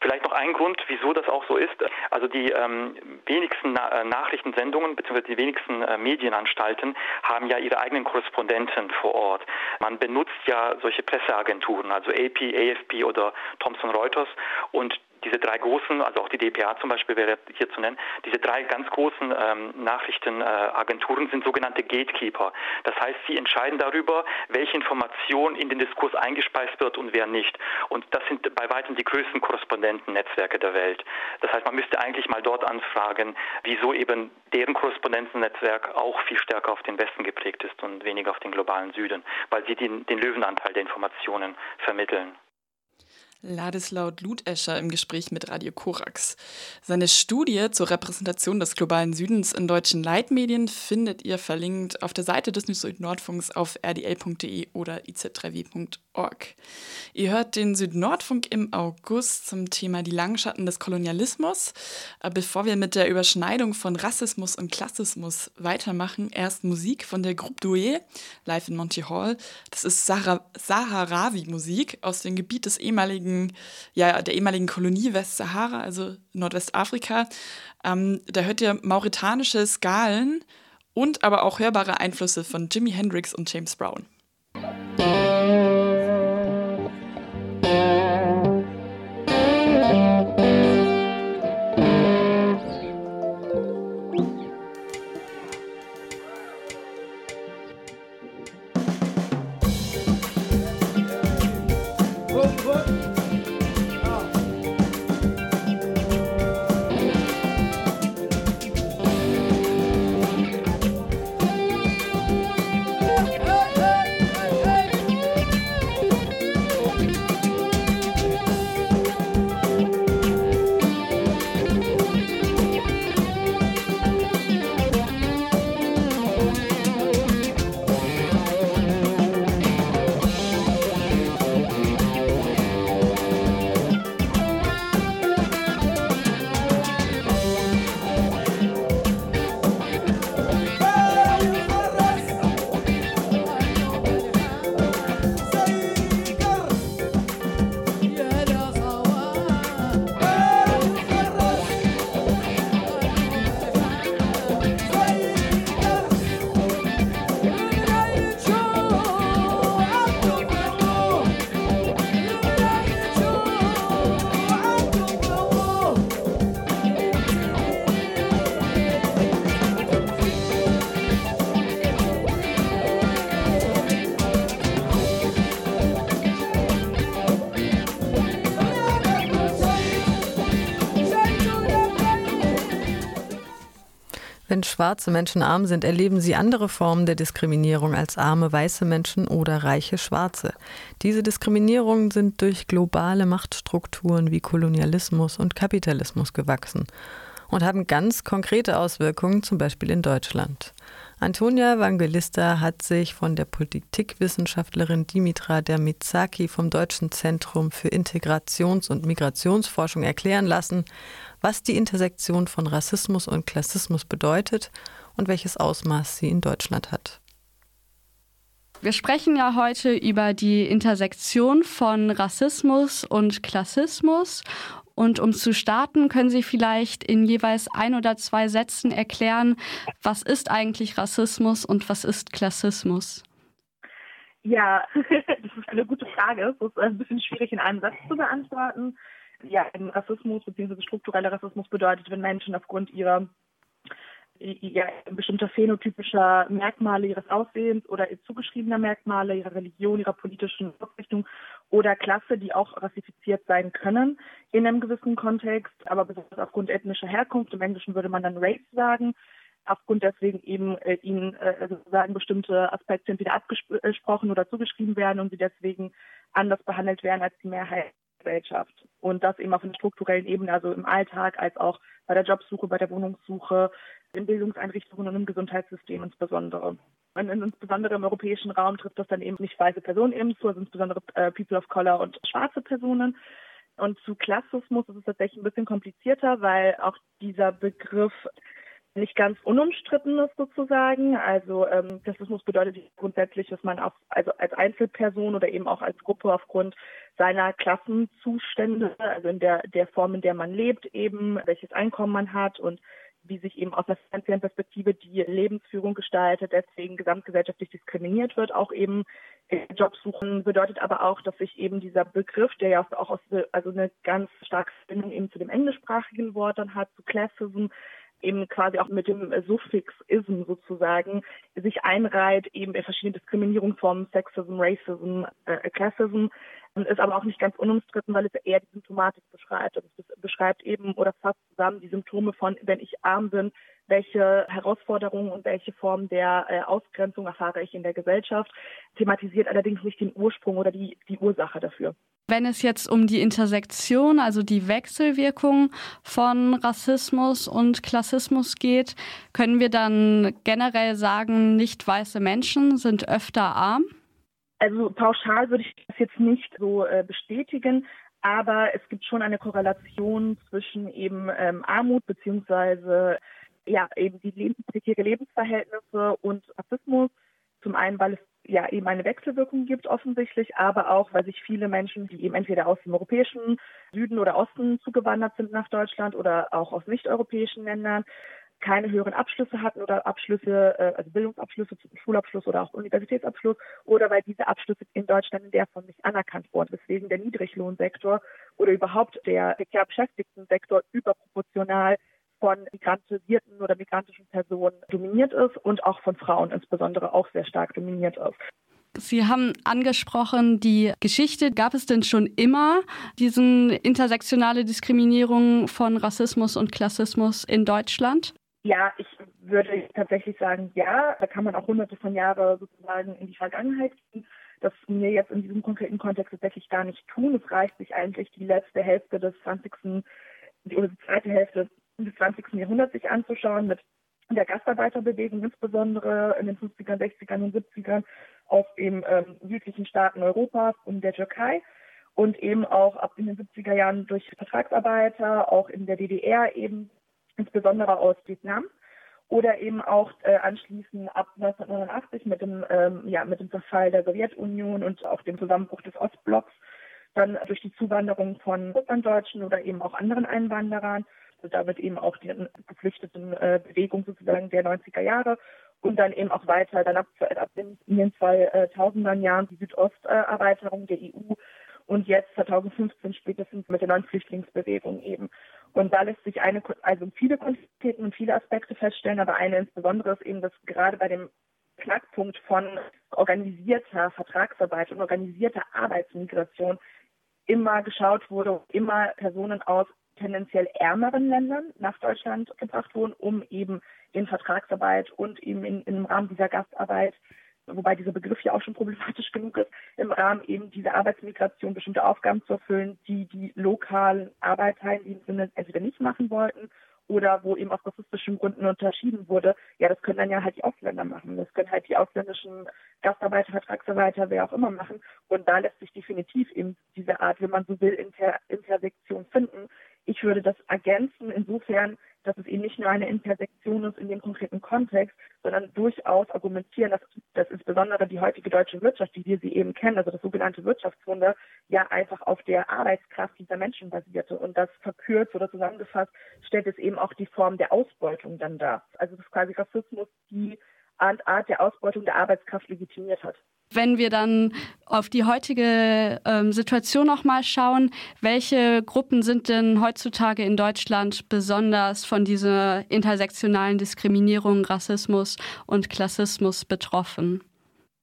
Vielleicht noch ein Grund, wieso das auch so ist. Also die ähm, wenigsten Na äh, Nachrichtensendungen bzw. die wenigsten äh, Medienanstalten haben ja ihre eigenen Korrespondenten vor Ort. Man benutzt ja solche Presseagenturen, also AP, AFP oder Thomson Reuters und diese drei großen, also auch die DPA zum Beispiel wäre hier zu nennen, diese drei ganz großen ähm, Nachrichtenagenturen äh, sind sogenannte Gatekeeper. Das heißt, sie entscheiden darüber, welche Information in den Diskurs eingespeist wird und wer nicht. Und das sind bei weitem die größten Korrespondentennetzwerke der Welt. Das heißt, man müsste eigentlich mal dort anfragen, wieso eben deren Korrespondentennetzwerk auch viel stärker auf den Westen geprägt ist und weniger auf den globalen Süden, weil sie den, den Löwenanteil der Informationen vermitteln. Ladislaut Ludescher im Gespräch mit Radio Korax. Seine Studie zur Repräsentation des globalen Südens in deutschen Leitmedien findet ihr verlinkt auf der Seite des Südnordfunks auf rdl.de oder iz3w.org. Ihr hört den Südnordfunk im August zum Thema die Langschatten des Kolonialismus. Äh, bevor wir mit der Überschneidung von Rassismus und Klassismus weitermachen, erst Musik von der Groupe Douai, live in Monty Hall. Das ist Saharawi-Musik aus dem Gebiet des ehemaligen ehemaligen, ja, der ehemaligen Kolonie Westsahara, also Nordwestafrika. Ähm, da hört ihr mauretanische Skalen und aber auch hörbare Einflüsse von Jimi Hendrix und James Brown. Schwarze Menschen arm sind, erleben sie andere Formen der Diskriminierung als arme weiße Menschen oder reiche Schwarze. Diese Diskriminierungen sind durch globale Machtstrukturen wie Kolonialismus und Kapitalismus gewachsen und haben ganz konkrete Auswirkungen, zum Beispiel in Deutschland. Antonia Evangelista hat sich von der Politikwissenschaftlerin Dimitra Dermizaki vom Deutschen Zentrum für Integrations- und Migrationsforschung erklären lassen, was die Intersektion von Rassismus und Klassismus bedeutet und welches Ausmaß sie in Deutschland hat. Wir sprechen ja heute über die Intersektion von Rassismus und Klassismus und um zu starten, können Sie vielleicht in jeweils ein oder zwei Sätzen erklären, was ist eigentlich Rassismus und was ist Klassismus? Ja, das ist eine gute Frage. Das ist ein bisschen schwierig in einem Satz zu beantworten. Ja, Rassismus bzw. struktureller Rassismus bedeutet, wenn Menschen aufgrund ihrer ja, bestimmter phänotypischer Merkmale ihres Aussehens oder zugeschriebener Merkmale, ihrer Religion, ihrer politischen Ausrichtung oder Klasse, die auch rassifiziert sein können in einem gewissen Kontext, aber besonders aufgrund ethnischer Herkunft, im Englischen würde man dann Race sagen, aufgrund deswegen eben äh, ihnen äh, sozusagen bestimmte Aspekte entweder abgesprochen oder zugeschrieben werden und sie deswegen anders behandelt werden als die Mehrheit Gesellschaft. Und das eben auf einer strukturellen Ebene, also im Alltag als auch bei der Jobsuche, bei der Wohnungssuche, in Bildungseinrichtungen und im Gesundheitssystem insbesondere. Und insbesondere im europäischen Raum trifft das dann eben nicht weiße Personen eben zu, also insbesondere äh, People of Color und schwarze Personen. Und zu Klassismus ist es tatsächlich ein bisschen komplizierter, weil auch dieser Begriff nicht ganz unumstritten ist sozusagen. Also ähm, Klassismus bedeutet grundsätzlich, dass man auch also als Einzelperson oder eben auch als Gruppe aufgrund seiner Klassenzustände, also in der der Form, in der man lebt, eben welches Einkommen man hat und wie sich eben aus einer finanziellen Perspektive die Lebensführung gestaltet, deswegen gesamtgesellschaftlich diskriminiert wird, auch eben Jobsuchen bedeutet aber auch, dass sich eben dieser Begriff, der ja auch aus, also eine ganz starke Verbindung eben zu dem englischsprachigen Wort dann hat, zu Classism, eben quasi auch mit dem Suffix ism sozusagen sich einreiht, eben in verschiedene Diskriminierungsformen, Sexism, Racism, äh, Classism, ist aber auch nicht ganz unumstritten, weil es eher die Symptomatik beschreibt. Also es beschreibt eben oder fasst zusammen die Symptome von, wenn ich arm bin, welche Herausforderungen und welche Formen der äh, Ausgrenzung erfahre ich in der Gesellschaft, thematisiert allerdings nicht den Ursprung oder die, die Ursache dafür. Wenn es jetzt um die Intersektion, also die Wechselwirkung von Rassismus und Klassismus geht, können wir dann generell sagen, nicht weiße Menschen sind öfter arm? Also pauschal würde ich das jetzt nicht so äh, bestätigen, aber es gibt schon eine Korrelation zwischen eben ähm, Armut beziehungsweise ja eben die prekäre Lebensverhältnisse und Rassismus. Zum einen, weil es ja eben eine Wechselwirkung gibt offensichtlich, aber auch, weil sich viele Menschen, die eben entweder aus dem europäischen Süden oder Osten zugewandert sind nach Deutschland oder auch aus nicht-europäischen Ländern, keine höheren Abschlüsse hatten oder Abschlüsse, äh, also Bildungsabschlüsse, Schulabschluss oder auch Universitätsabschluss oder weil diese Abschlüsse in Deutschland in der Form nicht anerkannt wurden, weswegen der Niedriglohnsektor oder überhaupt der prekär beschäftigten Sektor überproportional von migrantisierten oder migrantischen Personen dominiert ist und auch von Frauen insbesondere auch sehr stark dominiert ist. Sie haben angesprochen, die Geschichte. Gab es denn schon immer diesen intersektionale Diskriminierung von Rassismus und Klassismus in Deutschland? Ja, ich würde tatsächlich sagen, ja. Da kann man auch hunderte von Jahren sozusagen in die Vergangenheit gehen. Das mir jetzt in diesem konkreten Kontext tatsächlich gar nicht tun. Es reicht sich eigentlich die letzte Hälfte des 20. oder die zweite Hälfte des 20. Jahrhunderts sich anzuschauen, mit der Gastarbeiterbewegung insbesondere in den 50er, 60er und 70ern auf dem ähm, südlichen Staaten Europas und der Türkei und eben auch ab in den 70er Jahren durch Vertragsarbeiter, auch in der DDR eben, insbesondere aus Vietnam oder eben auch äh, anschließend ab 1989 mit dem, ähm, ja, mit dem Verfall der Sowjetunion und auch dem Zusammenbruch des Ostblocks, dann durch die Zuwanderung von Russlanddeutschen oder eben auch anderen Einwanderern also damit eben auch die Geflüchtetenbewegung äh, sozusagen der 90er Jahre und dann eben auch weiter, dann ab, ab in den 2000er Jahren die Südosterweiterung der EU und jetzt 2015 spätestens mit der neuen Flüchtlingsbewegung eben. Und da lässt sich eine, also viele Konflikte und viele Aspekte feststellen, aber eine insbesondere ist eben, dass gerade bei dem Knackpunkt von organisierter Vertragsarbeit und organisierter Arbeitsmigration immer geschaut wurde, immer Personen aus tendenziell ärmeren Ländern nach Deutschland gebracht wurden, um eben in Vertragsarbeit und eben in, im Rahmen dieser Gastarbeit wobei dieser Begriff ja auch schon problematisch genug ist, im Rahmen eben dieser Arbeitsmigration bestimmte Aufgaben zu erfüllen, die die lokalen Arbeiter in diesem Sinne entweder nicht machen wollten oder wo eben aus rassistischen Gründen unterschieden wurde, ja, das können dann ja halt die Ausländer machen. Das können halt die ausländischen Gastarbeiter, Vertragsarbeiter, wer auch immer machen. Und da lässt sich definitiv eben diese Art, wenn man so will, Inter Intersektion finden. Ich würde das ergänzen insofern, dass es eben nicht nur eine Intersektion ist in dem konkreten Kontext, sondern durchaus argumentieren, dass, dass insbesondere die heutige deutsche Wirtschaft, wie wir sie eben kennen, also das sogenannte Wirtschaftswunder, ja einfach auf der Arbeitskraft dieser Menschen basierte. Und das verkürzt oder zusammengefasst stellt es eben auch die Form der Ausbeutung dann dar. Also das ist quasi Rassismus, die Art der Ausbeutung der Arbeitskraft legitimiert hat. Wenn wir dann auf die heutige ähm, Situation nochmal schauen, welche Gruppen sind denn heutzutage in Deutschland besonders von dieser intersektionalen Diskriminierung, Rassismus und Klassismus betroffen?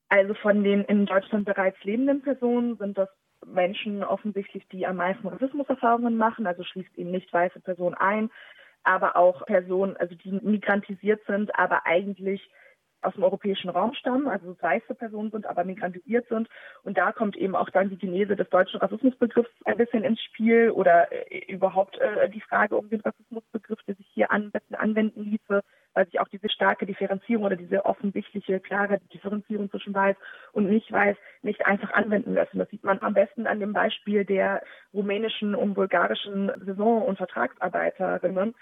Also von den in Deutschland bereits lebenden Personen sind das Menschen offensichtlich, die am meisten Rassismuserfahrungen machen, also schließt eben nicht weiße Personen ein, aber auch Personen, also die migrantisiert sind, aber eigentlich aus dem europäischen Raum stammen, also weiße Personen sind, aber migrantisiert sind. Und da kommt eben auch dann die Genese des deutschen Rassismusbegriffs ein bisschen ins Spiel oder äh, überhaupt äh, die Frage um den Rassismusbegriff, der sich hier am besten anwenden ließe, weil sich auch diese starke Differenzierung oder diese offensichtliche, klare Differenzierung zwischen weiß und nicht weiß nicht einfach anwenden lassen. Das sieht man am besten an dem Beispiel der rumänischen und bulgarischen Saison- und Vertragsarbeiterinnen,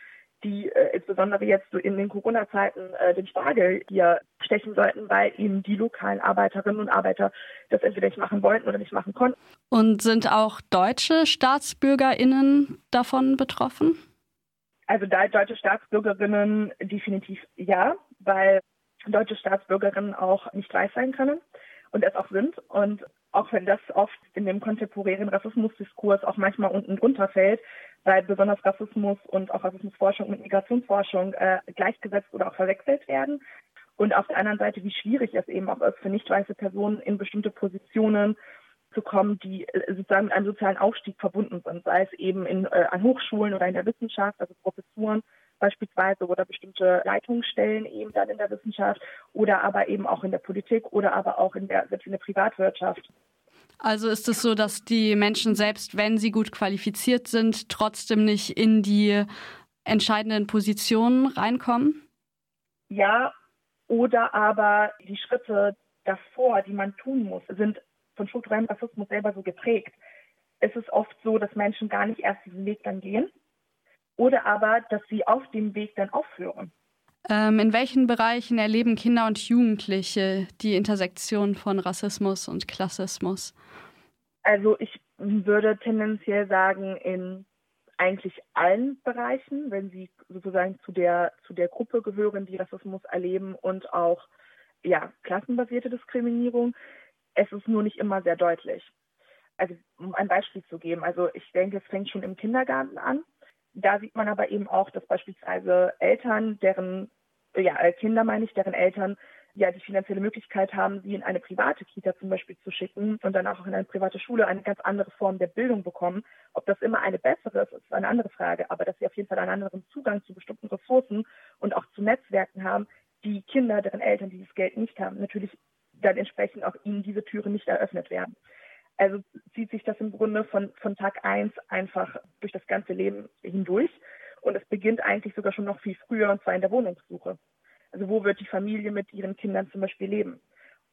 die äh, insbesondere jetzt so in den Corona-Zeiten äh, den Spargel hier stechen sollten, weil eben die lokalen Arbeiterinnen und Arbeiter das entweder nicht machen wollten oder nicht machen konnten. Und sind auch deutsche StaatsbürgerInnen davon betroffen? Also da deutsche Staatsbürgerinnen definitiv ja, weil deutsche Staatsbürgerinnen auch nicht weiß sein können und es auch sind. Und auch wenn das oft in dem kontemporären Rassismusdiskurs auch manchmal unten drunter fällt, weil besonders Rassismus und auch Rassismusforschung mit Migrationsforschung äh, gleichgesetzt oder auch verwechselt werden. Und auf der anderen Seite, wie schwierig es eben auch ist, für nicht weiße Personen in bestimmte Positionen zu kommen, die äh, sozusagen mit einem sozialen Aufstieg verbunden sind, sei es eben in, äh, an Hochschulen oder in der Wissenschaft, also Professuren beispielsweise oder bestimmte Leitungsstellen eben dann in der Wissenschaft oder aber eben auch in der Politik oder aber auch in der, in der Privatwirtschaft. Also ist es so, dass die Menschen selbst, wenn sie gut qualifiziert sind, trotzdem nicht in die entscheidenden Positionen reinkommen? Ja, oder aber die Schritte davor, die man tun muss, sind von strukturellem Rassismus selber so geprägt. Es ist oft so, dass Menschen gar nicht erst diesen Weg dann gehen oder aber, dass sie auf dem Weg dann aufhören. Ähm, in welchen Bereichen erleben Kinder und Jugendliche die Intersektion von Rassismus und Klassismus? Also ich würde tendenziell sagen, in eigentlich allen Bereichen, wenn sie sozusagen zu der, zu der Gruppe gehören, die Rassismus erleben und auch ja, klassenbasierte Diskriminierung. Es ist nur nicht immer sehr deutlich. Also um ein Beispiel zu geben, also ich denke, es fängt schon im Kindergarten an. Da sieht man aber eben auch, dass beispielsweise Eltern, deren, ja, Kinder meine ich, deren Eltern ja die finanzielle Möglichkeit haben, sie in eine private Kita zum Beispiel zu schicken und dann auch in eine private Schule eine ganz andere Form der Bildung bekommen. Ob das immer eine bessere ist, ist eine andere Frage, aber dass sie auf jeden Fall einen anderen Zugang zu bestimmten Ressourcen und auch zu Netzwerken haben, die Kinder, deren Eltern dieses Geld nicht haben, natürlich dann entsprechend auch ihnen diese Türen nicht eröffnet werden. Also zieht sich das im Grunde von, von Tag eins einfach durch das ganze Leben hindurch. Und es beginnt eigentlich sogar schon noch viel früher, und zwar in der Wohnungssuche. Also wo wird die Familie mit ihren Kindern zum Beispiel leben?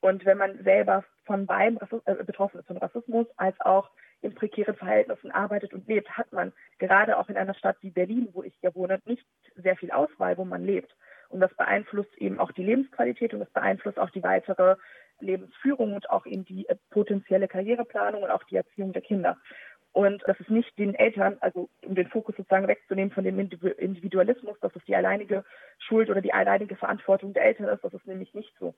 Und wenn man selber von beiden Rassismus, äh, betroffen ist, von Rassismus als auch in prekären Verhältnissen arbeitet und lebt, hat man gerade auch in einer Stadt wie Berlin, wo ich ja wohne, nicht sehr viel Auswahl, wo man lebt. Und das beeinflusst eben auch die Lebensqualität und das beeinflusst auch die weitere Lebensführung und auch in die äh, potenzielle Karriereplanung und auch die Erziehung der Kinder. Und das ist nicht den Eltern, also um den Fokus sozusagen wegzunehmen von dem Individualismus, dass es die alleinige Schuld oder die alleinige Verantwortung der Eltern ist, das ist nämlich nicht so.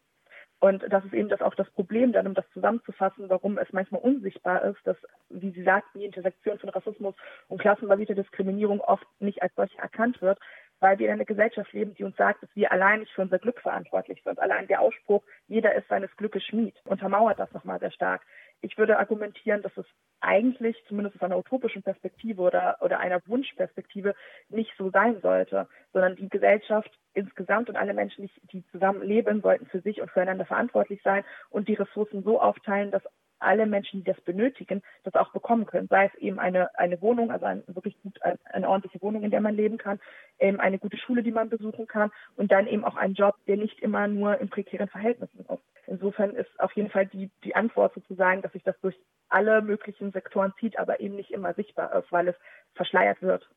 Und das ist eben das auch das Problem, dann um das zusammenzufassen, warum es manchmal unsichtbar ist, dass, wie Sie sagten, die Intersektion von Rassismus und klassenbasierter Diskriminierung oft nicht als solche erkannt wird, weil wir in einer Gesellschaft leben, die uns sagt, dass wir allein nicht für unser Glück verantwortlich sind. Allein der Ausspruch, jeder ist seines Glückes Schmied, untermauert das nochmal sehr stark. ich würde argumentieren, dass es eigentlich, zumindest aus einer utopischen Perspektive oder, oder einer Wunschperspektive, nicht so sein sollte, sondern die Gesellschaft insgesamt und alle Menschen, die zusammen leben, sollten für sich und füreinander verantwortlich sein und die Ressourcen so aufteilen, dass alle Menschen, die das benötigen, das auch bekommen können. Sei es eben eine, eine Wohnung, also ein, wirklich gut, eine, eine ordentliche Wohnung, in der man leben kann, eben eine gute Schule, die man besuchen kann und dann eben auch einen Job, der nicht immer nur in prekären Verhältnissen ist. Insofern ist auf jeden Fall die, die Antwort sozusagen, dass sich das durch alle möglichen Sektoren zieht, aber eben nicht immer sichtbar ist, weil es verschleiert wird.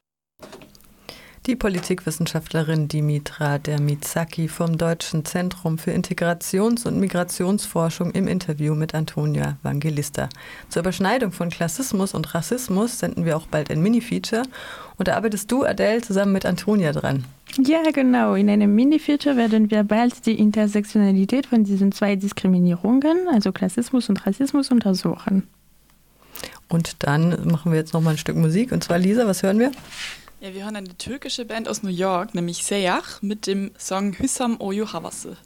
Die Politikwissenschaftlerin Dimitra Dermizaki vom Deutschen Zentrum für Integrations- und Migrationsforschung im Interview mit Antonia Vangelista. Zur Überschneidung von Klassismus und Rassismus senden wir auch bald ein Mini-Feature. Und da arbeitest du, Adele, zusammen mit Antonia dran. Ja, genau. In einem Mini-Feature werden wir bald die Intersektionalität von diesen zwei Diskriminierungen, also Klassismus und Rassismus, untersuchen. Und dann machen wir jetzt noch mal ein Stück Musik. Und zwar, Lisa, was hören wir? Ja, wir hören eine türkische Band aus New York, nämlich Seyach, mit dem Song Hüsam Oyu Havası.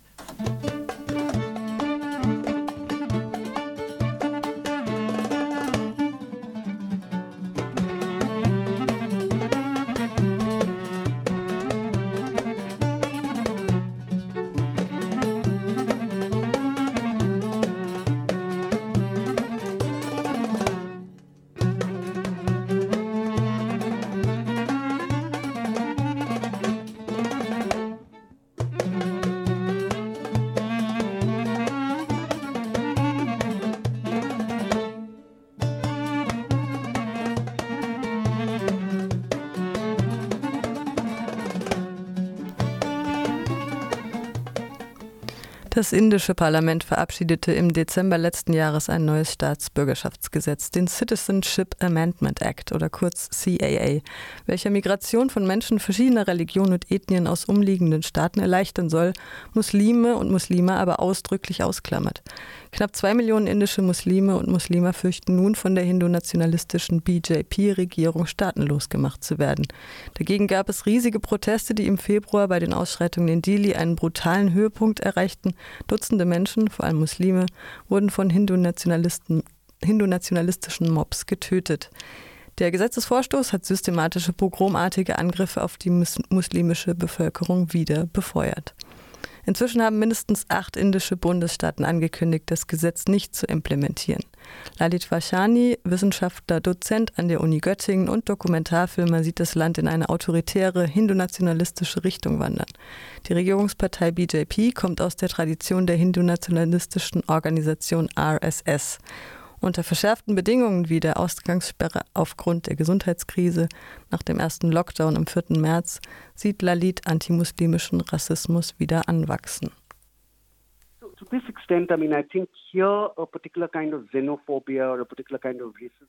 Das indische Parlament verabschiedete im Dezember letzten Jahres ein neues Staatsbürgerschaftsgesetz, den Citizenship Amendment Act oder kurz CAA, welcher Migration von Menschen verschiedener Religionen und Ethnien aus umliegenden Staaten erleichtern soll, Muslime und Muslime aber ausdrücklich ausklammert. Knapp zwei Millionen indische Muslime und Muslime fürchten nun von der hindu-nationalistischen BJP-Regierung staatenlos gemacht zu werden. Dagegen gab es riesige Proteste, die im Februar bei den Ausschreitungen in Dili einen brutalen Höhepunkt erreichten. Dutzende Menschen, vor allem Muslime, wurden von hindu-nationalistischen Mobs getötet. Der Gesetzesvorstoß hat systematische pogromartige Angriffe auf die muslimische Bevölkerung wieder befeuert. Inzwischen haben mindestens acht indische Bundesstaaten angekündigt, das Gesetz nicht zu implementieren. Lalit Vashani, Wissenschaftler, Dozent an der Uni Göttingen und Dokumentarfilmer, sieht das Land in eine autoritäre, hindu-nationalistische Richtung wandern. Die Regierungspartei BJP kommt aus der Tradition der hindu-nationalistischen Organisation RSS unter verschärften Bedingungen wie der Ausgangssperre aufgrund der Gesundheitskrise nach dem ersten Lockdown am 4. März sieht Lalit antimuslimischen Rassismus wieder anwachsen.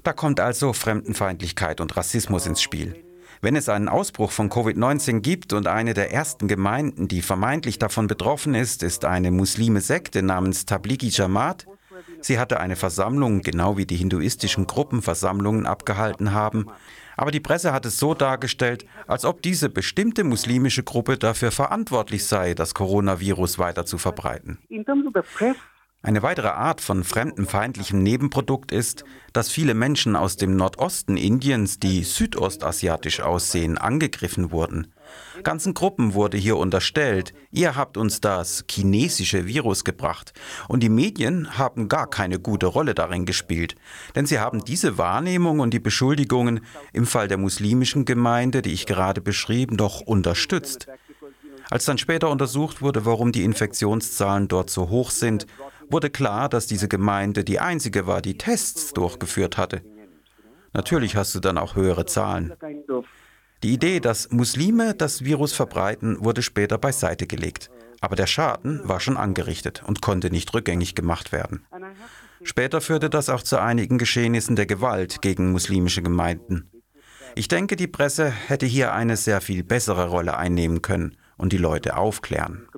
Da kommt also Fremdenfeindlichkeit und Rassismus ins Spiel. Wenn es einen Ausbruch von Covid-19 gibt und eine der ersten Gemeinden, die vermeintlich davon betroffen ist, ist eine muslime Sekte namens Tablighi Jamaat, Sie hatte eine Versammlung, genau wie die hinduistischen Gruppen Versammlungen abgehalten haben. Aber die Presse hat es so dargestellt, als ob diese bestimmte muslimische Gruppe dafür verantwortlich sei, das Coronavirus weiter zu verbreiten. Eine weitere Art von fremdenfeindlichem Nebenprodukt ist, dass viele Menschen aus dem Nordosten Indiens, die südostasiatisch aussehen, angegriffen wurden. Ganzen Gruppen wurde hier unterstellt, ihr habt uns das chinesische Virus gebracht. Und die Medien haben gar keine gute Rolle darin gespielt, denn sie haben diese Wahrnehmung und die Beschuldigungen im Fall der muslimischen Gemeinde, die ich gerade beschrieben, doch unterstützt. Als dann später untersucht wurde, warum die Infektionszahlen dort so hoch sind, wurde klar, dass diese Gemeinde die einzige war, die Tests durchgeführt hatte. Natürlich hast du dann auch höhere Zahlen. Die Idee, dass Muslime das Virus verbreiten, wurde später beiseite gelegt. Aber der Schaden war schon angerichtet und konnte nicht rückgängig gemacht werden. Später führte das auch zu einigen Geschehnissen der Gewalt gegen muslimische Gemeinden. Ich denke, die Presse hätte hier eine sehr viel bessere Rolle einnehmen können und die Leute aufklären.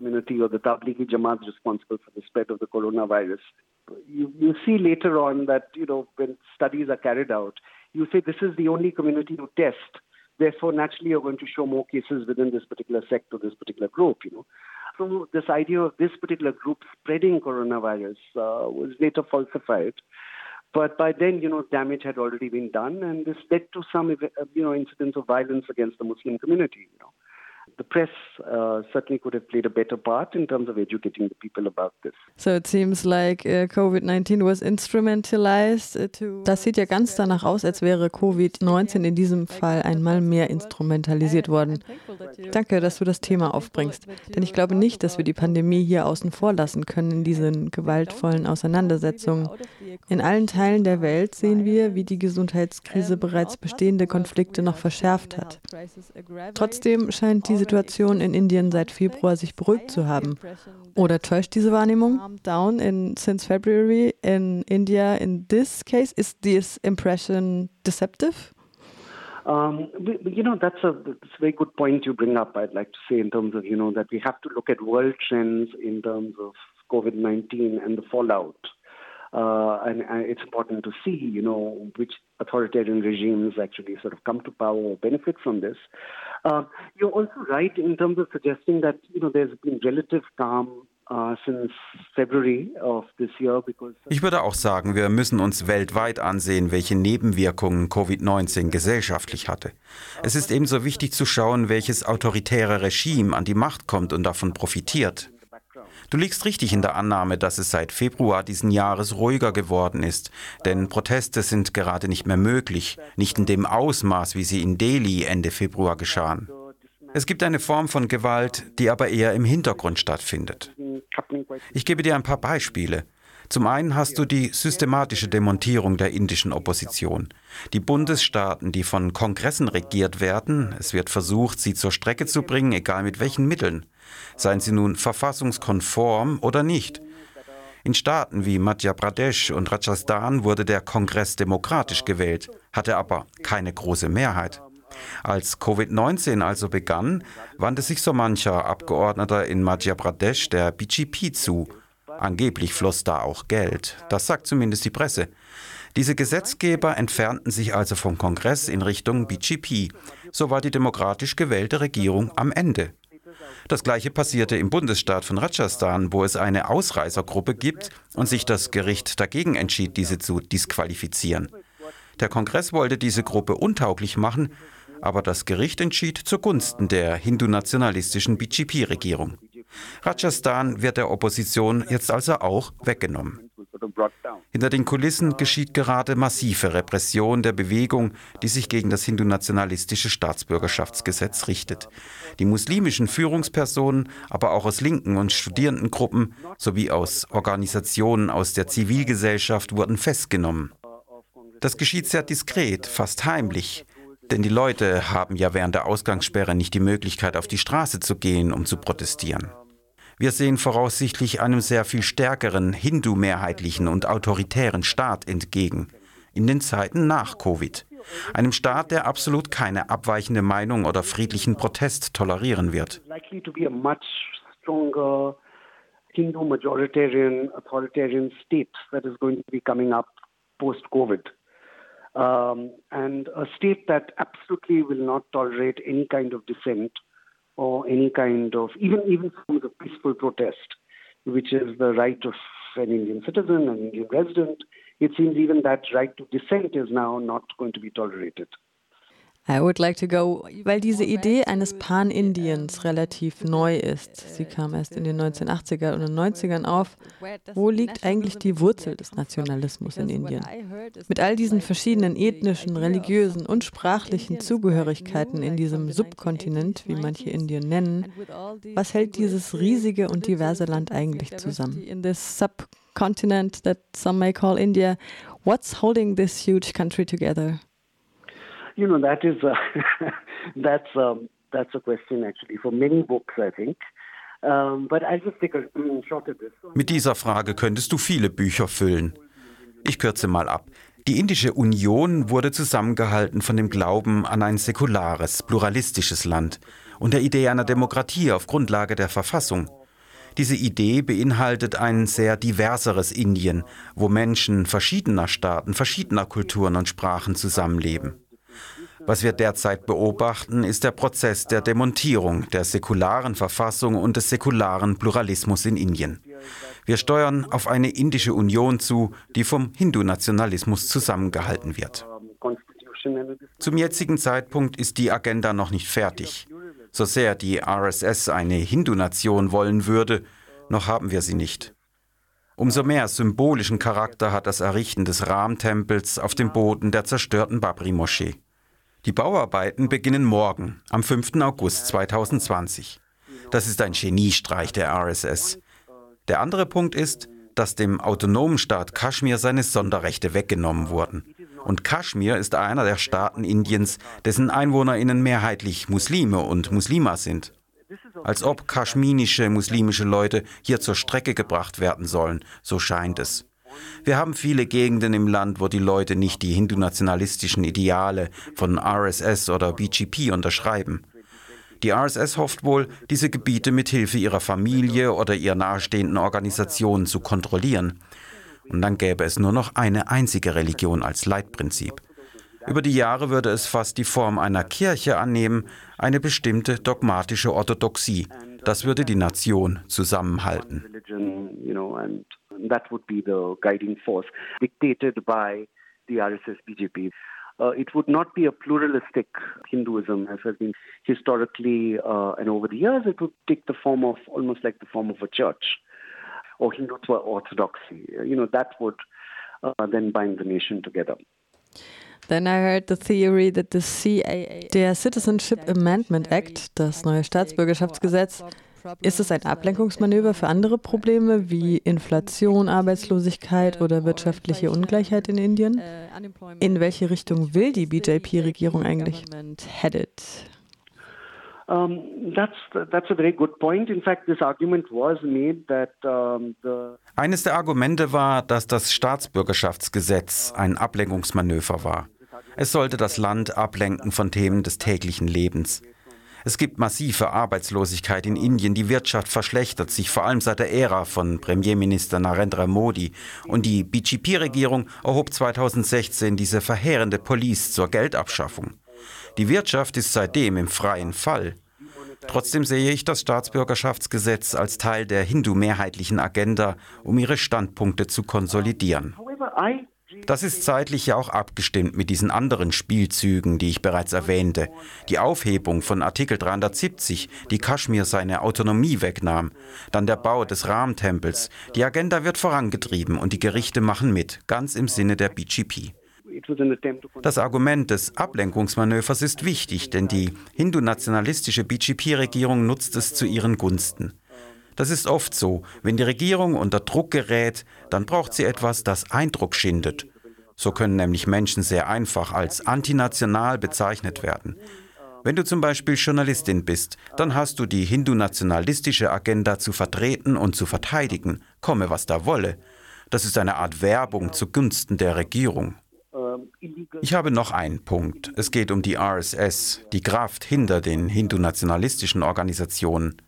You, you see later on that, you know, when studies are carried out, you say this is the only community to test therefore naturally you're going to show more cases within this particular sector, this particular group, you know. So this idea of this particular group spreading coronavirus uh, was later falsified. But by then, you know, damage had already been done, and this led to some, you know, incidents of violence against the Muslim community. You know the press uh, certainly could have played a better part in terms of educating the people about this. So it seems like uh, COVID-19 was instrumentalized uh, to. Das sieht ja ganz danach aus, als wäre COVID-19 in diesem Fall einmal mehr instrumentalisiert worden. Danke, dass du das Thema aufbringst, denn ich glaube nicht, dass wir die Pandemie hier außen vor lassen können in diesen gewaltvollen Auseinandersetzungen. In allen Teilen der Welt sehen wir, wie die Gesundheitskrise bereits bestehende Konflikte noch verschärft hat. Trotzdem scheint die Situation in Indien seit Februar sich beruhigt zu haben. Oder täuscht diese Wahrnehmung? Down in since February in India in this case is this impression deceptive? Um, you know, that's a, that's a very good point you bring up. I'd like to say in terms of you know that we have to look at world trends in terms of COVID nineteen and the fallout. Uh, and, and, it's important to see, you know, which authoritarian regimes actually sort of come to power or benefit from this. Uh, you're also right in terms of suggesting that, you know, there's been relative calm uh, ich würde auch sagen, wir müssen uns weltweit ansehen, welche Nebenwirkungen Covid-19 gesellschaftlich hatte. Es ist ebenso wichtig zu schauen, welches autoritäre Regime an die Macht kommt und davon profitiert. Du liegst richtig in der Annahme, dass es seit Februar diesen Jahres ruhiger geworden ist, denn Proteste sind gerade nicht mehr möglich, nicht in dem Ausmaß, wie sie in Delhi Ende Februar geschahen. Es gibt eine Form von Gewalt, die aber eher im Hintergrund stattfindet. Ich gebe dir ein paar Beispiele. Zum einen hast du die systematische Demontierung der indischen Opposition. Die Bundesstaaten, die von Kongressen regiert werden, es wird versucht, sie zur Strecke zu bringen, egal mit welchen Mitteln seien sie nun verfassungskonform oder nicht. In Staaten wie Madhya Pradesh und Rajasthan wurde der Kongress demokratisch gewählt, hatte aber keine große Mehrheit. Als Covid-19 also begann, wandte sich so mancher Abgeordneter in Madhya Pradesh der BGP zu. Angeblich floss da auch Geld. Das sagt zumindest die Presse. Diese Gesetzgeber entfernten sich also vom Kongress in Richtung BGP. So war die demokratisch gewählte Regierung am Ende. Das gleiche passierte im Bundesstaat von Rajasthan, wo es eine Ausreißergruppe gibt und sich das Gericht dagegen entschied, diese zu disqualifizieren. Der Kongress wollte diese Gruppe untauglich machen, aber das Gericht entschied zugunsten der hindu-nationalistischen BJP-Regierung. Rajasthan wird der Opposition jetzt also auch weggenommen. Hinter den Kulissen geschieht gerade massive Repression der Bewegung, die sich gegen das hindu-nationalistische Staatsbürgerschaftsgesetz richtet. Die muslimischen Führungspersonen, aber auch aus linken und Studierendengruppen sowie aus Organisationen aus der Zivilgesellschaft wurden festgenommen. Das geschieht sehr diskret, fast heimlich. Denn die Leute haben ja während der Ausgangssperre nicht die Möglichkeit, auf die Straße zu gehen, um zu protestieren. Wir sehen voraussichtlich einem sehr viel stärkeren hindu-mehrheitlichen und autoritären Staat entgegen, in den Zeiten nach Covid. Einem Staat, der absolut keine abweichende Meinung oder friedlichen Protest tolerieren wird. Um, and a state that absolutely will not tolerate any kind of dissent or any kind of even even forms of peaceful protest, which is the right of an Indian citizen, an Indian resident. It seems even that right to dissent is now not going to be tolerated. I would like to go, weil diese Idee eines Pan-Indiens relativ neu ist. Sie kam erst in den 1980er und 90ern auf. Wo liegt eigentlich die Wurzel des Nationalismus in Indien? Mit all diesen verschiedenen ethnischen, religiösen und sprachlichen Zugehörigkeiten in diesem Subkontinent, wie manche Indien nennen, was hält dieses riesige und diverse Land eigentlich zusammen? Subcontinent that some may call India, what's holding this huge country together? You know that is a, that's um, that's a question actually for many books, I think. This. Mit dieser Frage könntest du viele Bücher füllen. Ich kürze mal ab. Die Indische Union wurde zusammengehalten von dem Glauben an ein säkulares, pluralistisches Land und der Idee einer Demokratie auf Grundlage der Verfassung. Diese Idee beinhaltet ein sehr diverseres Indien, wo Menschen verschiedener Staaten, verschiedener Kulturen und Sprachen zusammenleben. Was wir derzeit beobachten, ist der Prozess der Demontierung der säkularen Verfassung und des säkularen Pluralismus in Indien. Wir steuern auf eine indische Union zu, die vom Hindu-Nationalismus zusammengehalten wird. Zum jetzigen Zeitpunkt ist die Agenda noch nicht fertig. So sehr die RSS eine Hindu-Nation wollen würde, noch haben wir sie nicht. Umso mehr symbolischen Charakter hat das Errichten des Ram-Tempels auf dem Boden der zerstörten Babri-Moschee. Die Bauarbeiten beginnen morgen, am 5. August 2020. Das ist ein Geniestreich der RSS. Der andere Punkt ist, dass dem autonomen Staat Kaschmir seine Sonderrechte weggenommen wurden. Und Kaschmir ist einer der Staaten Indiens, dessen EinwohnerInnen mehrheitlich Muslime und Muslimas sind. Als ob kaschminische muslimische Leute hier zur Strecke gebracht werden sollen, so scheint es. Wir haben viele Gegenden im Land, wo die Leute nicht die hindu-nationalistischen Ideale von RSS oder BGP unterschreiben. Die RSS hofft wohl, diese Gebiete mit Hilfe ihrer Familie oder ihrer nahestehenden Organisationen zu kontrollieren. Und dann gäbe es nur noch eine einzige Religion als Leitprinzip. Über die Jahre würde es fast die Form einer Kirche annehmen, eine bestimmte dogmatische Orthodoxie. Das würde die Nation zusammenhalten. That would be the guiding force dictated by the RSS BJP. Uh, it would not be a pluralistic Hinduism as has been historically uh, and over the years. It would take the form of almost like the form of a church or Hindutva orthodoxy. You know, that would uh, then bind the nation together. Then I heard the theory that the CAA der Citizenship Amendment Act, das neue Staatsbürgerschaftsgesetz, ist es ein Ablenkungsmanöver für andere Probleme wie Inflation, Arbeitslosigkeit oder wirtschaftliche Ungleichheit in Indien? In welche Richtung will die BJP-Regierung eigentlich? Headed? Eines der Argumente war, dass das Staatsbürgerschaftsgesetz ein Ablenkungsmanöver war. Es sollte das Land ablenken von Themen des täglichen Lebens. Es gibt massive Arbeitslosigkeit in Indien, die Wirtschaft verschlechtert sich, vor allem seit der Ära von Premierminister Narendra Modi. Und die BGP-Regierung erhob 2016 diese verheerende Police zur Geldabschaffung. Die Wirtschaft ist seitdem im freien Fall. Trotzdem sehe ich das Staatsbürgerschaftsgesetz als Teil der hindu-mehrheitlichen Agenda, um ihre Standpunkte zu konsolidieren. Das ist zeitlich ja auch abgestimmt mit diesen anderen Spielzügen, die ich bereits erwähnte. Die Aufhebung von Artikel 370, die Kaschmir seine Autonomie wegnahm. Dann der Bau des Rahmentempels. Die Agenda wird vorangetrieben und die Gerichte machen mit, ganz im Sinne der BGP. Das Argument des Ablenkungsmanövers ist wichtig, denn die hindu-nationalistische BGP-Regierung nutzt es zu ihren Gunsten. Das ist oft so. Wenn die Regierung unter Druck gerät, dann braucht sie etwas, das Eindruck schindet. So können nämlich Menschen sehr einfach als antinational bezeichnet werden. Wenn du zum Beispiel Journalistin bist, dann hast du die hindu-nationalistische Agenda zu vertreten und zu verteidigen, komme was da wolle. Das ist eine Art Werbung zugunsten der Regierung. Ich habe noch einen Punkt. Es geht um die RSS, die Kraft hinter den hindu-nationalistischen Organisationen.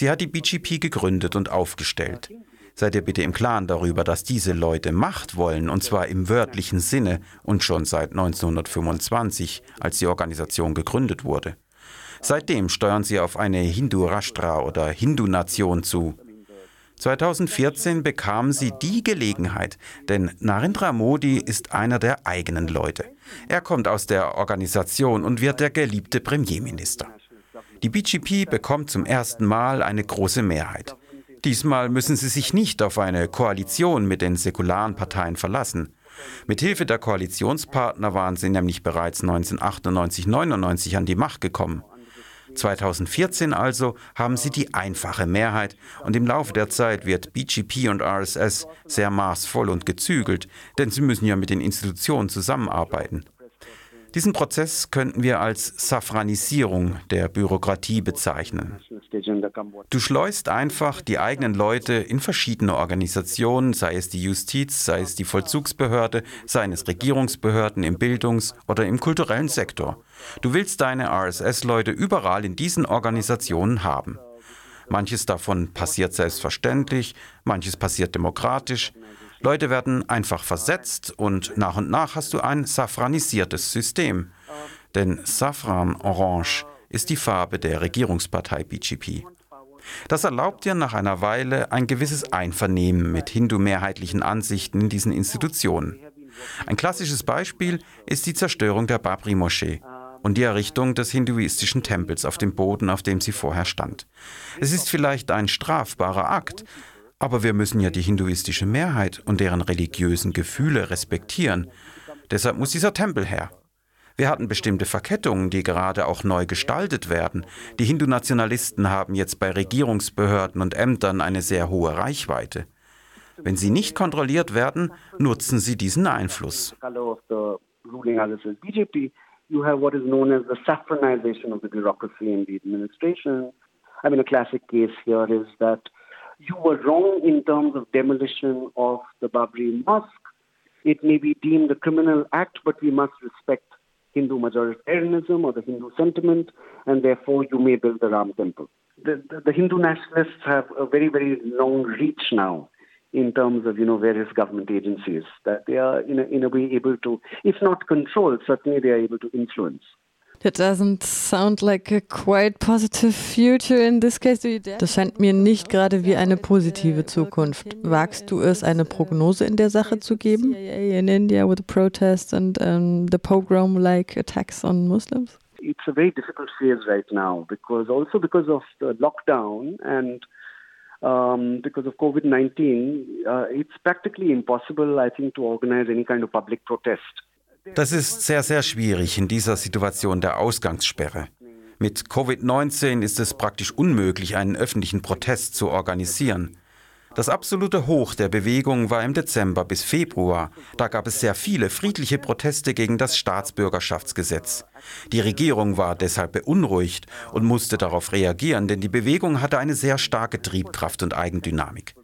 Sie hat die BGP gegründet und aufgestellt. Seid ihr bitte im Klaren darüber, dass diese Leute Macht wollen, und zwar im wörtlichen Sinne und schon seit 1925, als die Organisation gegründet wurde. Seitdem steuern sie auf eine Hindu-Rashtra oder Hindu-Nation zu. 2014 bekamen sie die Gelegenheit, denn Narendra Modi ist einer der eigenen Leute. Er kommt aus der Organisation und wird der geliebte Premierminister. Die BGP bekommt zum ersten Mal eine große Mehrheit. Diesmal müssen sie sich nicht auf eine Koalition mit den säkularen Parteien verlassen. Mithilfe der Koalitionspartner waren sie nämlich bereits 1998-99 an die Macht gekommen. 2014 also haben sie die einfache Mehrheit und im Laufe der Zeit wird BGP und RSS sehr maßvoll und gezügelt, denn sie müssen ja mit den Institutionen zusammenarbeiten. Diesen Prozess könnten wir als Safranisierung der Bürokratie bezeichnen. Du schleust einfach die eigenen Leute in verschiedene Organisationen, sei es die Justiz, sei es die Vollzugsbehörde, seien es Regierungsbehörden im Bildungs- oder im kulturellen Sektor. Du willst deine RSS-Leute überall in diesen Organisationen haben. Manches davon passiert selbstverständlich, manches passiert demokratisch, Leute werden einfach versetzt und nach und nach hast du ein safranisiertes System. Denn Safran Orange ist die Farbe der Regierungspartei BGP. Das erlaubt ihr nach einer Weile ein gewisses Einvernehmen mit hindu-mehrheitlichen Ansichten in diesen Institutionen. Ein klassisches Beispiel ist die Zerstörung der Babri-Moschee und die Errichtung des hinduistischen Tempels auf dem Boden, auf dem sie vorher stand. Es ist vielleicht ein strafbarer Akt, aber wir müssen ja die hinduistische Mehrheit und deren religiösen Gefühle respektieren. Deshalb muss dieser Tempel her. Wir hatten bestimmte Verkettungen, die gerade auch neu gestaltet werden. Die Hindu-Nationalisten haben jetzt bei Regierungsbehörden und Ämtern eine sehr hohe Reichweite. Wenn sie nicht kontrolliert werden, nutzen sie diesen Einfluss. I mean, a classic case here is that you were wrong in terms of demolition of the Babri Mosque. It may be deemed a criminal act, but we must respect Hindu majoritarianism or the Hindu sentiment, and therefore you may build the Ram temple. The, the, the Hindu nationalists have a very, very long reach now in terms of you know various government agencies that they are in a, in a way able to, if not control, certainly they are able to influence. That doesn't sound like a quite positive future in this case. Das scheint mir nicht gerade wie eine positive Zukunft. Wagst du es, eine Prognose in der Sache zu geben? In India with the protests and um, the pogrom-like attacks on Muslims? It's a very difficult phase right now because also because of the lockdown and um, because of COVID 19, uh, it's practically impossible, I think, to organize any kind of public protest. Das ist sehr, sehr schwierig in dieser Situation der Ausgangssperre. Mit Covid-19 ist es praktisch unmöglich, einen öffentlichen Protest zu organisieren. Das absolute Hoch der Bewegung war im Dezember bis Februar. Da gab es sehr viele friedliche Proteste gegen das Staatsbürgerschaftsgesetz. Die Regierung war deshalb beunruhigt und musste darauf reagieren, denn die Bewegung hatte eine sehr starke Triebkraft und Eigendynamik.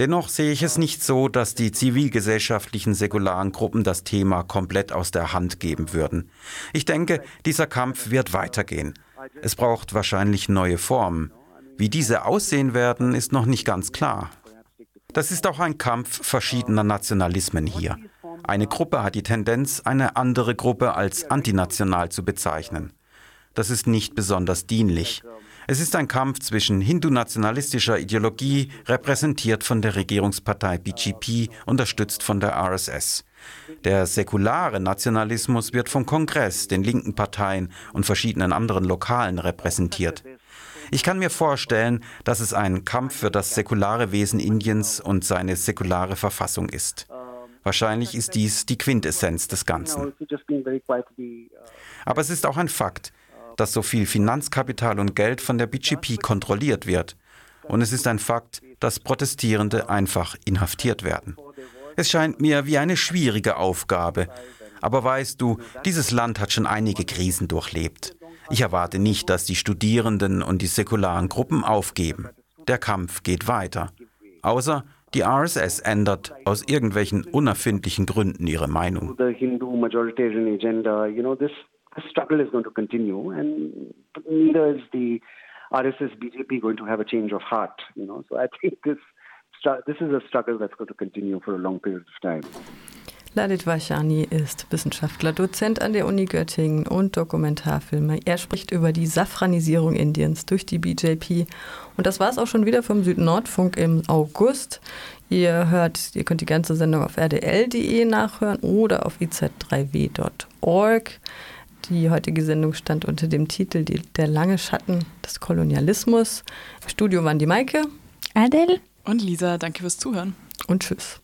Dennoch sehe ich es nicht so, dass die zivilgesellschaftlichen säkularen Gruppen das Thema komplett aus der Hand geben würden. Ich denke, dieser Kampf wird weitergehen. Es braucht wahrscheinlich neue Formen. Wie diese aussehen werden, ist noch nicht ganz klar. Das ist auch ein Kampf verschiedener Nationalismen hier. Eine Gruppe hat die Tendenz, eine andere Gruppe als antinational zu bezeichnen. Das ist nicht besonders dienlich. Es ist ein Kampf zwischen hindu-nationalistischer Ideologie, repräsentiert von der Regierungspartei BGP, unterstützt von der RSS. Der säkulare Nationalismus wird vom Kongress, den linken Parteien und verschiedenen anderen Lokalen repräsentiert. Ich kann mir vorstellen, dass es ein Kampf für das säkulare Wesen Indiens und seine säkulare Verfassung ist. Wahrscheinlich ist dies die Quintessenz des Ganzen. Aber es ist auch ein Fakt, dass so viel Finanzkapital und Geld von der BGP kontrolliert wird. Und es ist ein Fakt, dass Protestierende einfach inhaftiert werden. Es scheint mir wie eine schwierige Aufgabe. Aber weißt du, dieses Land hat schon einige Krisen durchlebt. Ich erwarte nicht, dass die Studierenden und die säkularen Gruppen aufgeben. Der Kampf geht weiter. Außer die RSS ändert aus irgendwelchen unerfindlichen Gründen ihre Meinung. The struggle is going to continue, and neither is the RSS BJP going to have a change of heart. You know, so I think this this is a struggle that's going to continue for a long period of time. Lalit Vashani ist Wissenschaftler, Dozent an der Uni Göttingen und Dokumentarfilmer. Er spricht über die Safranisierung Indiens durch die BJP. Und das war es auch schon wieder vom Südnordfunk im August. Ihr hört, ihr könnt die ganze Sendung auf rdl.de nachhören oder auf iz3w.org. Die heutige Sendung stand unter dem Titel Der lange Schatten des Kolonialismus. Im Studio waren die Maike, Adel und Lisa. Danke fürs Zuhören. Und tschüss.